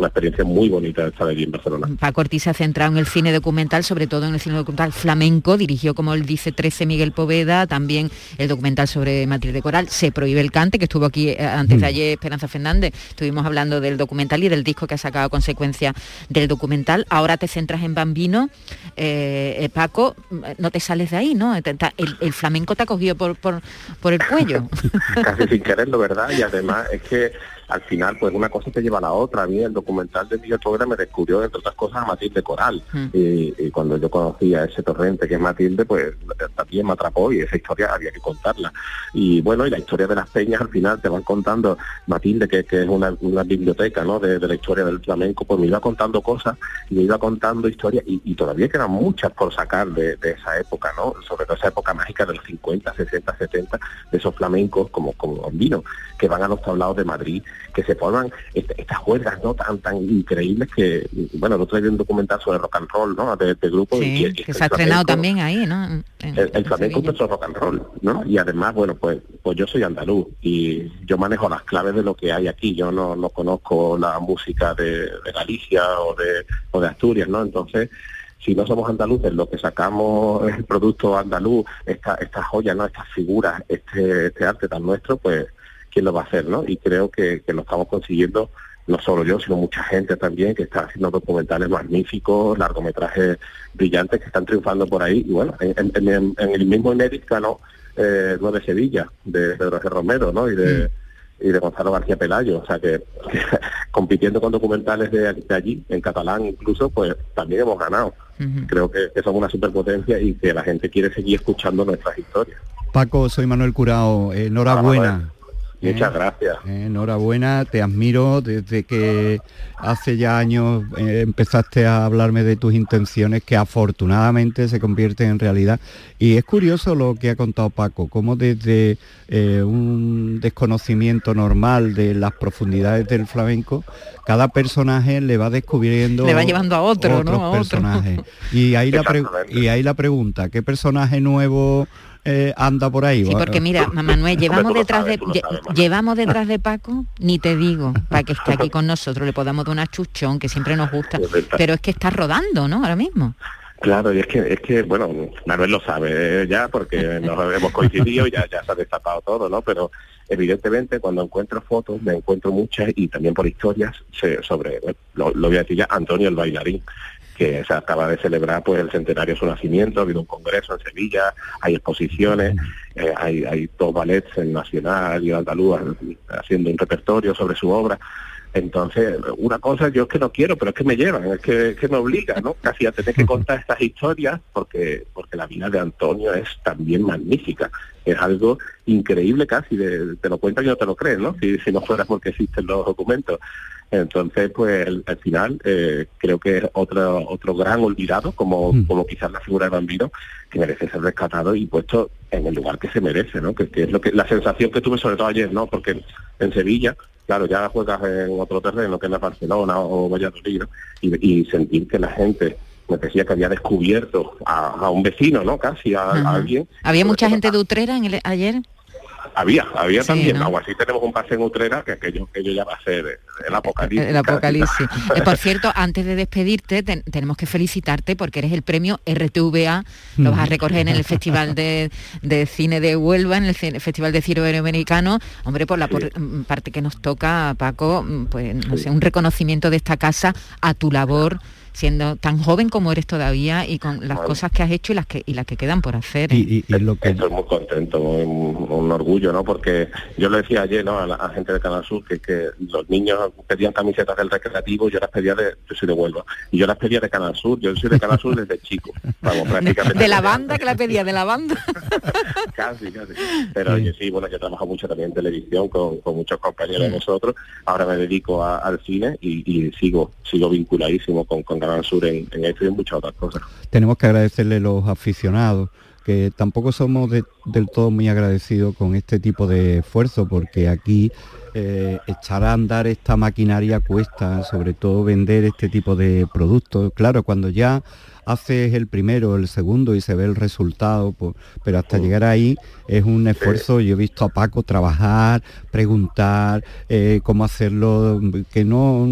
una experiencia muy bonita estar allí en Barcelona. Paco Ortiz se ha centrado en el cine documental, sobre todo en el cine documental flamenco, dirigió, como él dice, 13 Miguel Poveda, también el documental sobre Matilde Coral, Se prohíbe el cante, que estuvo aquí eh, antes de mm. ayer Esperanza Fernández, estuvimos hablando del documental y del disco que ha sacado a consecuencia del documental. Ahora te centras en Bambino. Eh, eh, Paco, no te sales de ahí, ¿no? El, flamenco te ha cogido por, por, por el cuello. <laughs> Casi sin quererlo, ¿verdad? Y además es que al final, pues una cosa te lleva a la otra. A mí el documental de Miguel Poveda me descubrió, entre otras cosas, a Matilde Coral. Hmm. Y, cuando yo conocía ese torrente que es Matilde, pues también me atrapó y esa historia había que contarla. Y bueno, y la historia de las peñas al final te van contando Matilde, que, es una, biblioteca ¿no? de, la historia del flamenco, pues me iba contando cosas y me iba contando historias y, todavía quedan muchas por sacar de, esa época, ¿no? Sobre todo esa época mágica de los 50, 60, 70, de esos flamencos como, como vino, que van a los tablados de Madrid que se forman estas juegas no tan tan increíbles que bueno el otro día un documental sobre rock and roll no de, grupo y, que se ha estrenado también ahí no el, flamenco es nuestro rock and roll no y además bueno pues pues yo soy andaluz y yo manejo las claves de lo que hay aquí. Yo no, no conozco la música de, Galicia o de o de Asturias no entonces si no somos andaluces, lo que sacamos es el producto andaluz, esta, estas joyas, ¿no? estas figuras, este, este arte tan nuestro, pues quién lo va a hacer, ¿no? Y creo que, lo estamos consiguiendo no solo yo, sino mucha gente también que está haciendo documentales magníficos, largometrajes brillantes que están triunfando por ahí. Y bueno, en, el mismo Inédit ganó eh, Nueve Sevilla, de Pedro G. Romero, ¿no? Y de, y de Gonzalo García Pelayo. O sea que, <laughs> compitiendo con documentales de, allí, en catalán incluso, pues también hemos ganado. Creo que, que somos una superpotencia y que la gente quiere seguir escuchando nuestras historias. Paco, soy Manuel Curao. Enhorabuena. Muchas gracias. Eh, enhorabuena, te admiro desde que hace ya años eh, empezaste a hablarme de tus intenciones que afortunadamente se convierten en realidad. Y es curioso lo que ha contado Paco, cómo desde eh, un desconocimiento normal de las profundidades del flamenco, cada personaje le va descubriendo... Le va llevando a otro, ¿no? personajes. Y ahí, la y ahí la pregunta, ¿qué personaje nuevo eh, anda por ahí. Sí, porque mira, Manuel, <laughs> llevamos detrás de llevamos detrás de Paco, ni te digo, para que esté aquí <laughs> con nosotros, le podamos dar una chuchón, que siempre nos gusta, pero es que está rodando, ¿no? Ahora mismo. Claro, y es que, es que bueno, Manuel lo sabe ya, porque nos <laughs> hemos coincidido y ya, ya se ha destapado todo, ¿no? Pero evidentemente cuando encuentro fotos, me encuentro muchas y también por historias sobre, lo, lo voy a decir ya, Antonio el bailarín, que se acaba de celebrar pues el centenario de su nacimiento, ha habido un congreso en Sevilla, hay exposiciones, eh, hay, hay dos ballets en Nacional y Andaluz haciendo un repertorio sobre su obra. Entonces, una cosa yo es que no quiero, pero es que me llevan, es que, me obliga, ¿no? Casi a tener que contar estas historias porque, porque la vida de Antonio es también magnífica. Es algo increíble casi, de, te lo cuentan y no te lo crees, ¿no? Si, si no fuera porque existen los documentos. Entonces, pues al final eh, creo que es otro otro gran olvidado, como, mm. como quizás la figura de Bambino, que merece ser rescatado y puesto en el lugar que se merece, ¿no? Que, es lo que la sensación que tuve sobre todo ayer, ¿no? Porque en Sevilla, claro, ya juegas en otro terreno, que es la Barcelona o Valladolid, y, sentir que la gente me decía que había descubierto a, un vecino, ¿no? Casi a, alguien. ¿Había mucha gente de Utrera en el, ayer? Había, había también. ¿no? así tenemos un pase en Utrera que aquello, que yo ya va a ser el apocalipsis. El apocalipsis. <laughs> Eh, por cierto, antes de despedirte, tenemos que felicitarte porque eres el premio RTVA, lo vas a recoger en el Festival de, Cine de Huelva, en el Festival de Cine Iberoamericano. Hombre, por la mm, parte que nos toca, Paco, mm, pues no sé, un reconocimiento de esta casa a tu labor siendo tan joven como eres todavía y con las cosas que has hecho y las que y las que quedan por hacer. ¿eh? Y, lo que... Estoy muy contento, un, un, orgullo, ¿no? Porque yo lo decía ayer, ¿no? A la gente de Canal Sur que, que los niños pedían camisetas del recreativo, yo las pedía de, yo soy de Huelva, y yo las pedía de Canal Sur, yo soy de Canal Sur desde chico, vamos, <laughs> prácticamente. De la banda que la pedía, de la banda. <laughs> casi, casi. Pero oye, sí, bueno, yo trabajo mucho también en televisión con, muchos compañeros de nosotros, ahora me dedico al cine y, sigo sigo vinculadísimo con, con Canal Sur en, esto y en muchas otras cosas. Tenemos que agradecerle a los aficionados que tampoco somos del todo muy agradecidos con este tipo de esfuerzo, porque aquí eh, echar a andar esta maquinaria cuesta, sobre todo vender este tipo de productos. Claro, cuando ya haces el primero, el segundo y se ve el resultado, pues, pero hasta mm. llegar ahí es un esfuerzo. Yo he visto a Paco trabajar, preguntar eh, cómo hacerlo, que no,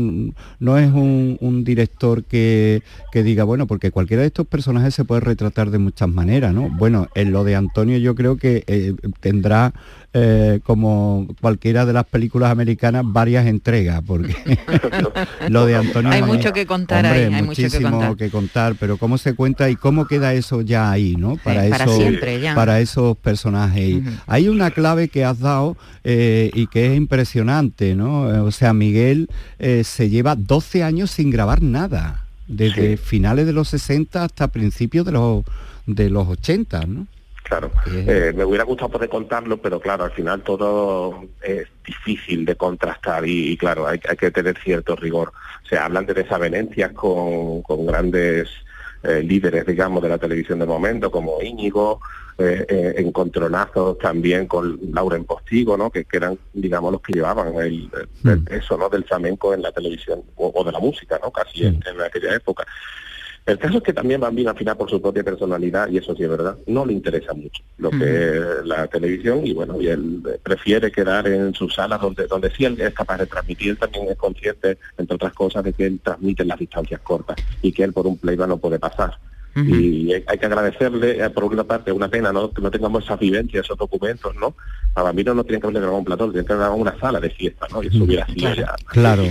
no es un, director que, diga, bueno, porque cualquiera de estos personajes se puede retratar de muchas maneras, ¿no? Bueno, en lo de Antonio yo creo que eh, tendrá eh, como cualquiera de las películas americanas, varias entregas, porque <laughs> <laughs> lo de Antonio... Hay mucho que contar hay muchísimo que contar. pero cómo se cuenta y cómo queda eso ya ahí, ¿no? Para, para esos personajes. Hay una clave que has dado eh, y que es impresionante, ¿no? O sea, Miguel eh, se lleva 12 años sin grabar nada, desde finales de los 60 hasta principios de los, de los 80, ¿no? Claro, eh, me hubiera gustado poder contarlo, pero claro, al final todo es difícil de contrastar y, claro, hay, que tener cierto rigor. O sea, hablan de desavenencias con, grandes eh, líderes, digamos, de la televisión de momento, como Íñigo, eh, encontronazos también con Lauren Postigo, ¿no? Que, eran, digamos, los que llevaban el, eso, ¿no? Del flamenco en la televisión o, de la música, ¿no? Casi en aquella época. El caso es que también Bambino, al final, por su propia personalidad, y eso sí es verdad, no le interesa mucho lo que es la televisión y bueno, y él prefiere quedar en sus salas donde, donde sí él es capaz de transmitir, también es consciente, entre otras cosas, de que él transmite las distancias cortas y que él por un playback no puede pasar. Y hay, que agradecerle, eh, por una parte, una pena ¿no? que no tengamos esas vivencias, esos documentos, ¿no? A Bambino no tiene que haber grabado un platón, tiene que haber grabado una sala de fiesta, ¿no? Y eso hubiera sido ya. Claro.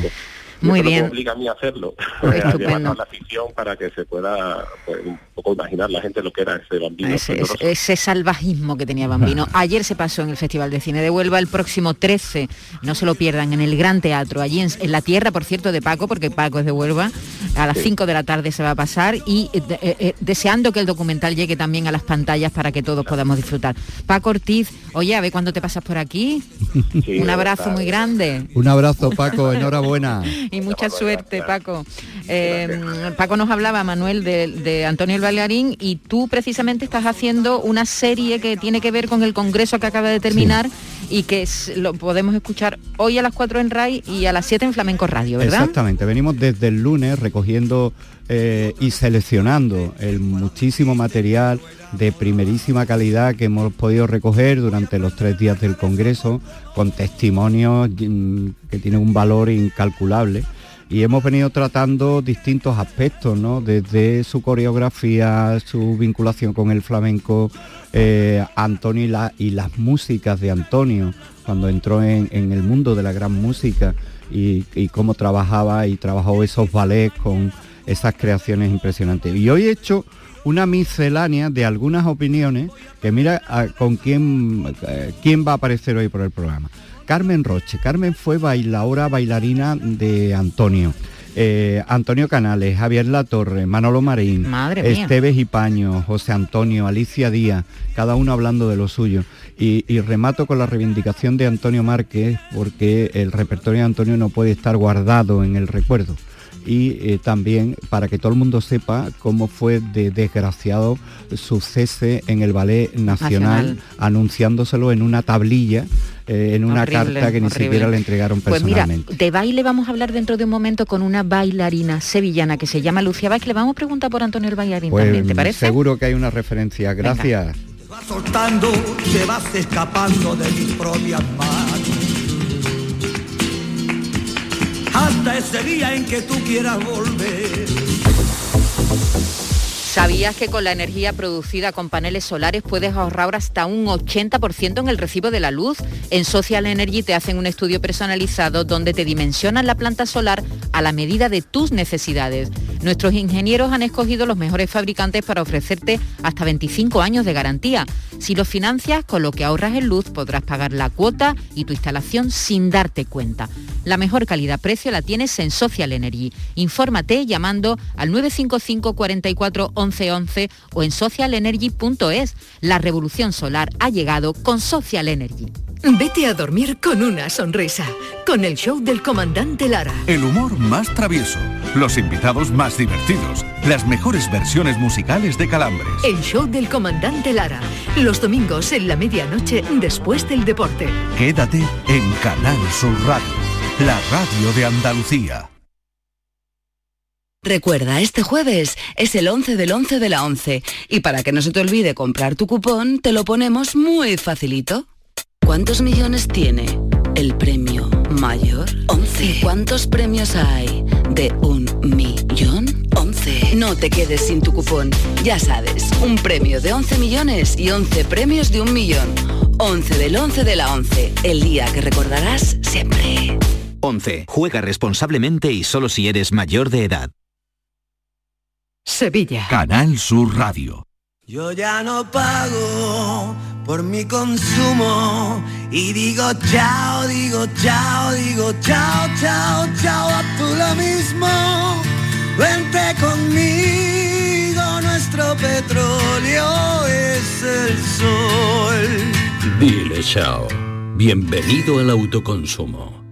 Muy bien. Me obliga a mí a hacerlo. <laughs> a la ficción para que se pueda pues, poco imaginar la gente lo que era ese bambino. Ese, salvajismo que tenía Bambino. <laughs> Ayer se pasó en el Festival de Cine de Huelva, el próximo 13, no se lo pierdan, en el Gran Teatro, allí en, la tierra, por cierto, de Paco, porque Paco es de Huelva, a las 5 de la tarde se va a pasar y eh, eh, eh, deseando que el documental llegue también a las pantallas para que todos podamos disfrutar. Paco Ortiz, oye, a ver cuándo te pasas por aquí. un abrazo muy grande. Un abrazo, Paco, enhorabuena. <laughs> y mucha suerte, Paco. Paco nos hablaba, Manuel, de, Antonio el Bailarín y tú precisamente estás haciendo una serie que tiene que ver con el congreso que acaba de terminar y que lo podemos escuchar hoy a las 4 en RAI y a las 7 en Flamenco Radio, ¿verdad? Exactamente, venimos desde el lunes recogiendo eh, y seleccionando el muchísimo material de primerísima calidad que hemos podido recoger durante los tres días del Congreso, con testimonios mm, que tienen un valor incalculable. Y hemos venido tratando distintos aspectos, ¿no? Desde su coreografía, su vinculación con el flamenco, eh, Antonio y, las músicas de Antonio, cuando entró en, el mundo de la gran música y, cómo trabajaba y trabajó esos ballets con esas creaciones impresionantes. Y hoy he hecho una miscelánea de algunas opiniones que mira con quién, eh, quién va a aparecer hoy por el programa. Carmen Roche. Carmen fue bailadora, bailarina de Antonio. Eh, Antonio Canales, Javier Latorre, Manolo Marín, Esteves y Paño, José Antonio, Alicia Díaz, cada uno hablando de lo suyo. Y, y, remato con la reivindicación de Antonio Márquez, porque el repertorio de Antonio no puede estar guardado en el recuerdo y eh, también para que todo el mundo sepa cómo fue de desgraciado su cese en el Ballet Nacional, anunciándoselo en una tablilla eh, en una carta que ni siquiera le entregaron personalmente. Pues mira, de baile vamos a hablar dentro de un momento con una bailarina sevillana que se llama Lucia Vázquez. Le vamos a preguntar por Antonio el bailarín pues, también, ¿te parece? Seguro que hay una referencia. Gracias. soltando, te vas escapando de mis propias manos hasta ese día en que tú quieras volver. ¿Sabías que con la energía producida con paneles solares puedes ahorrar hasta un 80% en el recibo de la luz? En Social Energy te hacen un estudio personalizado donde te dimensionan la planta solar a la medida de tus necesidades. Nuestros ingenieros han escogido los mejores fabricantes para ofrecerte hasta 25 años de garantía. Si lo financias, con lo que ahorras en luz podrás pagar la cuota y tu instalación sin darte cuenta. La mejor calidad-precio la tienes en Social Energy. Infórmate llamando al 955 44 11 11 o en socialenergy.es. La revolución solar ha llegado con Social Energy. Vete a dormir con una sonrisa, con el show del comandante Lara. El humor más travieso, los invitados más divertidos, las mejores versiones musicales de Calambres. El show del comandante Lara, los domingos en la medianoche después del deporte. Quédate en Canal Sur Radio, la radio de Andalucía. Recuerda, este jueves es el 11 del 11 de la 11 y para que no se te olvide comprar tu cupón, te lo ponemos muy facilito. ¿Cuántos millones tiene el premio mayor? 11. ¿Y cuántos premios hay de un millón? 11. No te quedes sin tu cupón. Ya sabes, un premio de 11 millones y 11 premios de un millón. 11 del 11 de la 11. El día que recordarás siempre. 11. Juega responsablemente y solo si eres mayor de edad. Sevilla. Canal Sur Radio. Yo ya no pago por mi consumo y digo chao, digo chao, digo chao, chao, chao, a tú lo mismo. Vente conmigo, nuestro petróleo es el sol. Dile chao. Bienvenido al autoconsumo.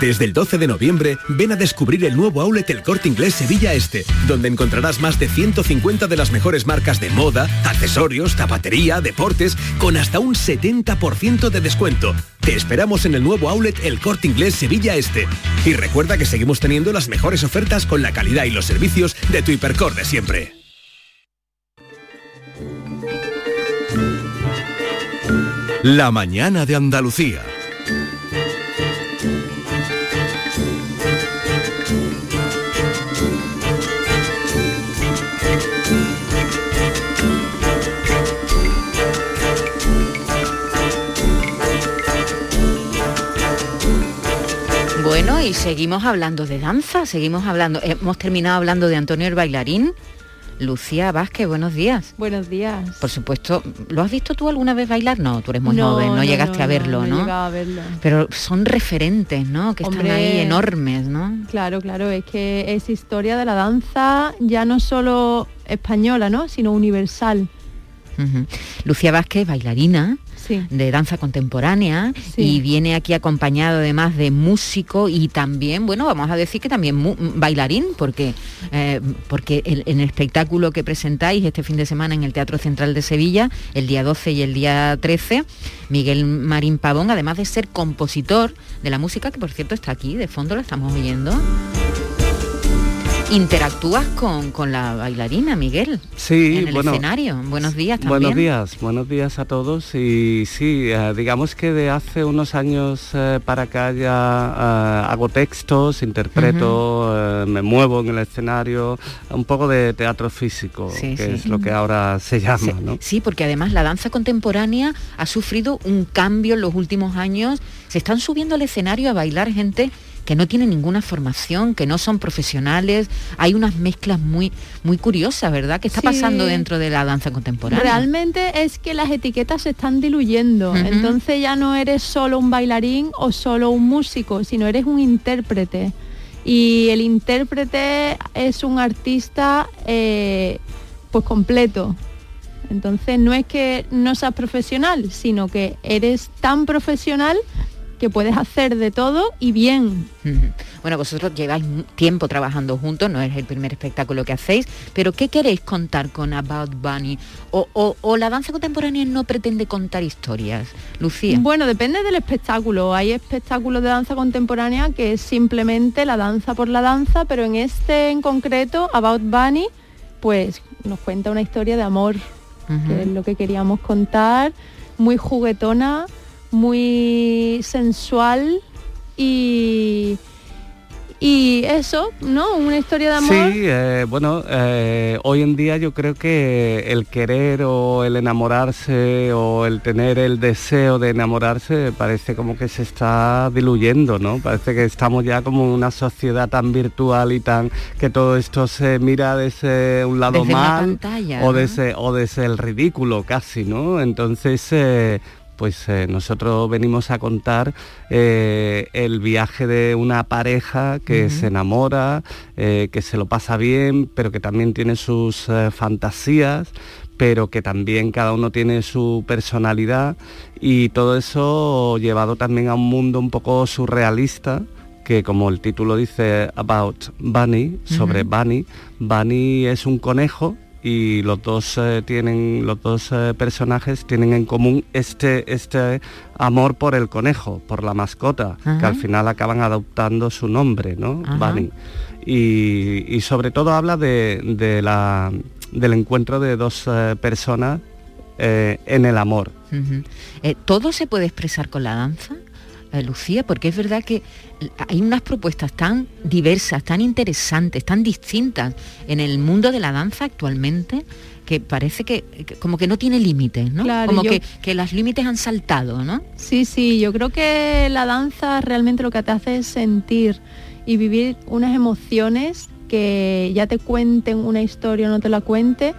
Desde el 12 de noviembre, ven a descubrir el nuevo outlet El Corte Inglés Sevilla Este, donde encontrarás más de 150 de las mejores marcas de moda, accesorios, zapatería, deportes, con hasta un 70% de descuento. Te esperamos en el nuevo outlet El Corte Inglés Sevilla Este. Y recuerda que seguimos teniendo las mejores ofertas con la calidad y los servicios de tu hipercor de siempre. La mañana de Andalucía. Y seguimos hablando de danza, seguimos hablando, hemos terminado hablando de Antonio el bailarín. Lucía Vázquez, buenos días. Buenos días. Por supuesto, ¿lo has visto tú alguna vez bailar? No, tú eres muy No, joven, no, no, llegaste no, a verlo, no. Pero son referentes, ¿no? Que Hombre. están ahí enormes, ¿no? Claro, claro, es que es historia de la danza ya no solo española, ¿no? Sino universal. Lucía Vázquez, bailarina Sí. de danza contemporánea Sí. y viene aquí acompañado además de músico y también, bueno, vamos a decir que también bailarín, porque, eh, porque el- en el espectáculo que presentáis este fin de semana en el Teatro Central de Sevilla, el día 12 y el día 13, Miguel Marín Pavón, además de ser compositor de la música, que por cierto está aquí, de fondo la estamos oyendo, interactúas con, con la bailarina, Miguel, Sí, en el bueno, escenario. Buenos días también. Buenos días, buenos días a todos y sí, eh, digamos que de hace unos años eh, para acá ya eh, hago textos, interpreto, me muevo en el escenario, un poco de teatro físico, Sí, que sí. es lo que ahora se llama, Sí, ¿no? sí, porque además la danza contemporánea ha sufrido un cambio en los últimos años. Se están subiendo al escenario a bailar gente que no tiene ninguna formación, que no son profesionales. Hay unas mezclas muy, muy curiosas, ¿verdad? ¿Qué está Sí. pasando dentro de la danza contemporánea? Realmente es que las etiquetas se están diluyendo. Entonces ya no eres solo un bailarín o solo un músico, sino eres un intérprete. Y el intérprete es un artista eh, pues completo. Entonces no es que no seas profesional, sino que eres tan profesional que puedes hacer de todo y bien. Bueno, vosotros lleváis tiempo trabajando juntos, no es el primer espectáculo que hacéis, pero ¿qué queréis contar con About Bunny? ¿O, la danza contemporánea no pretende contar historias? Lucía. Bueno, depende del espectáculo. Hay espectáculos de danza contemporánea que es simplemente la danza por la danza, pero en este en concreto, About Bunny, pues nos cuenta una historia de amor, que es lo que queríamos contar, muy juguetona, muy sensual y y eso, ¿no? Una historia de amor. Sí, eh, bueno, eh, hoy en día yo creo que el querer o el enamorarse o el tener el deseo de enamorarse parece como que se está diluyendo, ¿no? Parece que estamos ya como en una sociedad tan virtual y tan que todo esto se mira desde un lado mal o, desde, o desde el ridículo casi, ¿no? Entonces, eh, pues eh, nosotros venimos a contar eh, el viaje de una pareja que se enamora, eh, que se lo pasa bien, pero que también tiene sus fantasías, pero que también cada uno tiene su personalidad. Y todo eso llevado también a un mundo un poco surrealista que como el título dice About Bunny, sobre Bunny, Bunny es un conejo y los dos eh, tienen los dos eh, personajes tienen en común este este amor por el conejo por la mascota que al final acaban adoptando su nombre no Bunny y, sobre todo habla de, la del encuentro de dos eh, personas en el amor. Todo se puede expresar con la danza Lucía, porque es verdad que hay unas propuestas tan diversas, tan interesantes, tan distintas en el mundo de la danza actualmente que parece que, como que no tiene límites, ¿no? como que, que los límites han saltado, ¿no? Sí, sí, yo creo que la danza realmente lo que te hace es sentir y vivir unas emociones que ya te cuenten una historia o no te la cuente,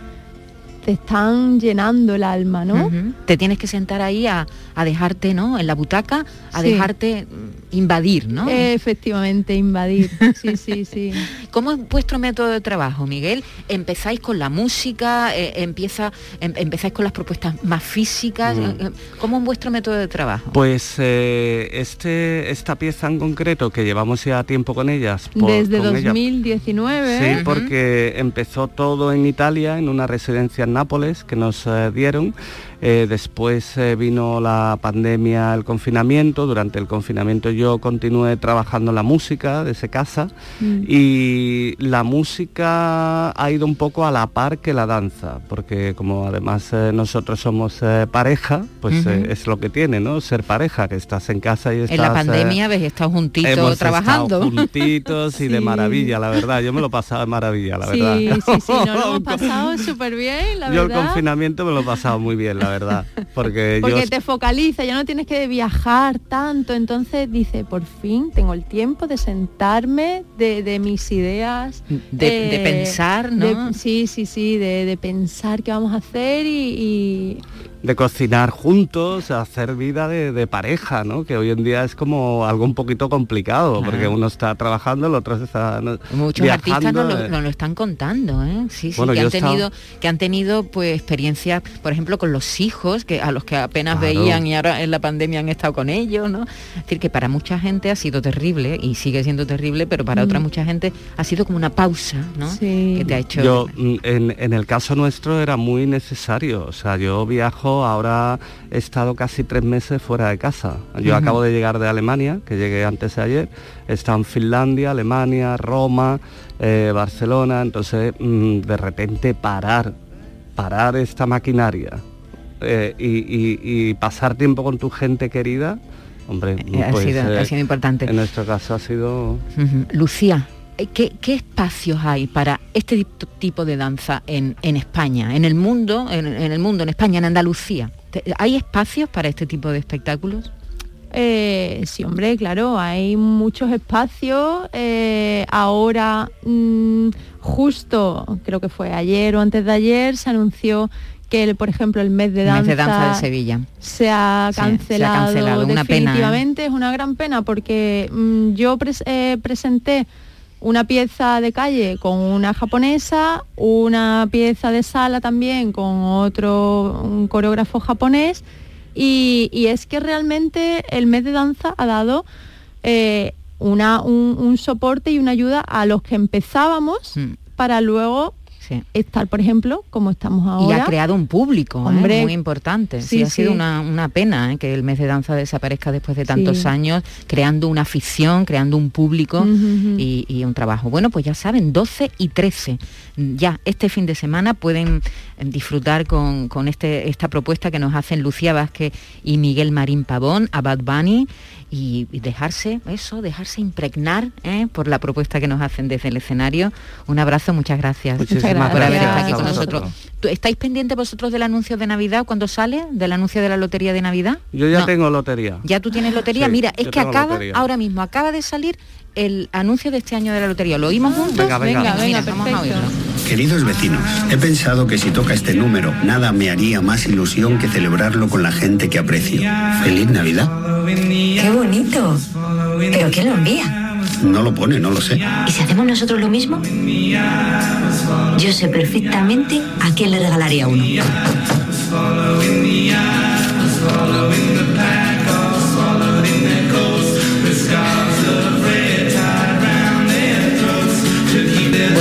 te están llenando el alma, ¿no? Te tienes que sentar ahí a, dejarte, ¿no? En la butaca, a dejarte invadir, ¿no? Efectivamente, invadir. <laughs> Sí, sí, sí. ¿Cómo es vuestro método de trabajo, Miguel? ¿Empezáis con la música? Eh, empieza, em, ¿Empezáis con las propuestas más físicas? Eh, ¿Cómo es vuestro método de trabajo? Pues eh, este, esta pieza en concreto, que llevamos ya tiempo con ellas. Desde 2019. sí, porque empezó todo en Italia, en una residencia en Nápoles que nos eh, dieron. Eh, después eh, vino la pandemia, el confinamiento. Durante el confinamiento yo continué trabajando la música desde casa mm. y la música ha ido un poco a la par que la danza, porque como además nosotros somos pareja, pues es lo que tiene, ¿no? Ser pareja, que estás en casa y estás... En la pandemia ves, estás juntitos trabajando. juntitos y de <laughs> maravilla, la verdad. Yo me lo pasaba de maravilla, la verdad. Sí, sí, sí, nos lo hemos <laughs> pasado súper bien, yo el confinamiento me lo he pasado muy bien, la verdad. Porque, <laughs> porque te focaliza, ya no tienes que viajar tanto. Entonces dice, por fin tengo el tiempo de sentarme, de, mis ideas. De, eh, pensar, ¿no? sí, sí, sí, de, pensar qué vamos a hacer y de cocinar juntos, hacer vida de, pareja, ¿no? Que hoy en día es como algo un poquito complicado, porque uno está trabajando, el otro está Muchos artistas no lo, están contando, ¿eh? Sí, sí, que han tenido, que han tenido pues experiencias, por ejemplo, con los hijos, que a los que apenas veían y ahora en la pandemia han estado con ellos, ¿no? Es decir, que para mucha gente ha sido terrible y sigue siendo terrible, pero para otra mm. mucha gente ha sido como una pausa, ¿no? Sí. Que te ha hecho. Yo, mm, en, en el caso nuestro era muy necesario. O sea, yo viajo ahora he estado casi tres meses fuera de casa. Yo acabo de llegar de Alemania, que llegué antes de ayer, he estado en Finlandia, Alemania, Roma, eh, Barcelona, entonces mm, de repente parar, parar esta maquinaria eh, y, pasar tiempo con tu gente querida, hombre, eh, pues, ha, sido, importante. En nuestro caso ha sido... Lucía, ¿Qué, espacios hay para este tipo de danza en, España, en el mundo, en, el mundo, en España, en Andalucía? ¿Hay espacios para este tipo de espectáculos? Eh, sí, hombre, claro, hay muchos espacios. Eh, ahora, mm, justo, creo que fue ayer o antes de ayer, se anunció que, por ejemplo, el mes de danza, de Sevilla se ha cancelado, definitivamente. ¿eh? Es una gran pena porque mm, yo presenté una pieza de calle con una japonesa, una pieza de sala también con otro un coreógrafo japonés, Y, y es que realmente el mes de danza ha dado eh, una, un, un soporte y una ayuda a los que empezábamos para luego estar, por ejemplo, como estamos ahora. Y ha creado un público, ¿eh? Hombre, muy importante. Sí, sí, ha sido una, una pena ¿eh? que el mes de danza desaparezca después de tantos años, creando una afición, creando un público y, y un trabajo. Bueno, pues ya saben, 12 y 13. Ya este fin de semana pueden disfrutar con, con este, esta propuesta que nos hacen Lucía Vázquez y Miguel Marín Pavón, a Bad Bunny, y, y dejarse, eso, dejarse impregnar ¿eh? por la propuesta que nos hacen desde el escenario. Un abrazo, muchas gracias Muchísimas por haber gracias estado aquí con nosotros. ¿Tú- ¿Estáis pendientes vosotros del anuncio de Navidad cuando sale? ¿Del anuncio de la lotería de Navidad? Yo ya No. tengo lotería. ¿Ya tú tienes lotería? Sí, Mira, es que acaba, lotería. ahora mismo acaba de salir el anuncio de este año de la lotería. ¿Lo oímos juntos? Venga, venga. Venga, mira, venga, vamos a oírlo. Queridos vecinos, he pensado que si toca este número, nada me haría más ilusión que celebrarlo con la gente que aprecio. Feliz Navidad. ¡Qué bonito! ¿Pero quién lo envía? No lo pone, no lo sé. ¿Y si hacemos nosotros lo mismo? Yo sé perfectamente a quién le regalaría uno.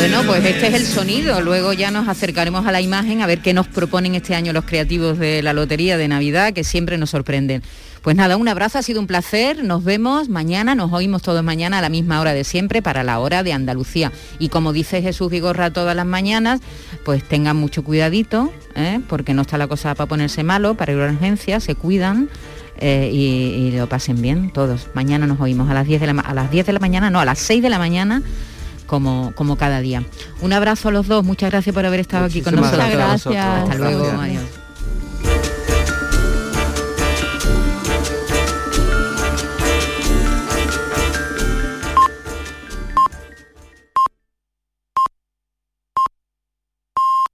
Bueno, pues este es el sonido. Luego ya nos acercaremos a la imagen a ver qué nos proponen este año los creativos de la Lotería de Navidad, que siempre nos sorprenden. Pues nada, un abrazo, ha sido un placer. Nos vemos mañana, nos oímos todos mañana a la misma hora de siempre para la hora de Andalucía. Y como dice Jesús Vigorra todas las mañanas, pues tengan mucho cuidadito, ¿eh? porque no está la cosa para ponerse malo, para ir a urgencia, se cuidan. eh, y, lo pasen bien todos. Mañana nos oímos a las 10 de la, a las 10 de la mañana, no, a las 6 de la mañana como, como cada día. Un abrazo a los dos, muchas gracias por haber estado aquí con nosotros. gracias a vosotros. Hasta luego, Gracias. adiós.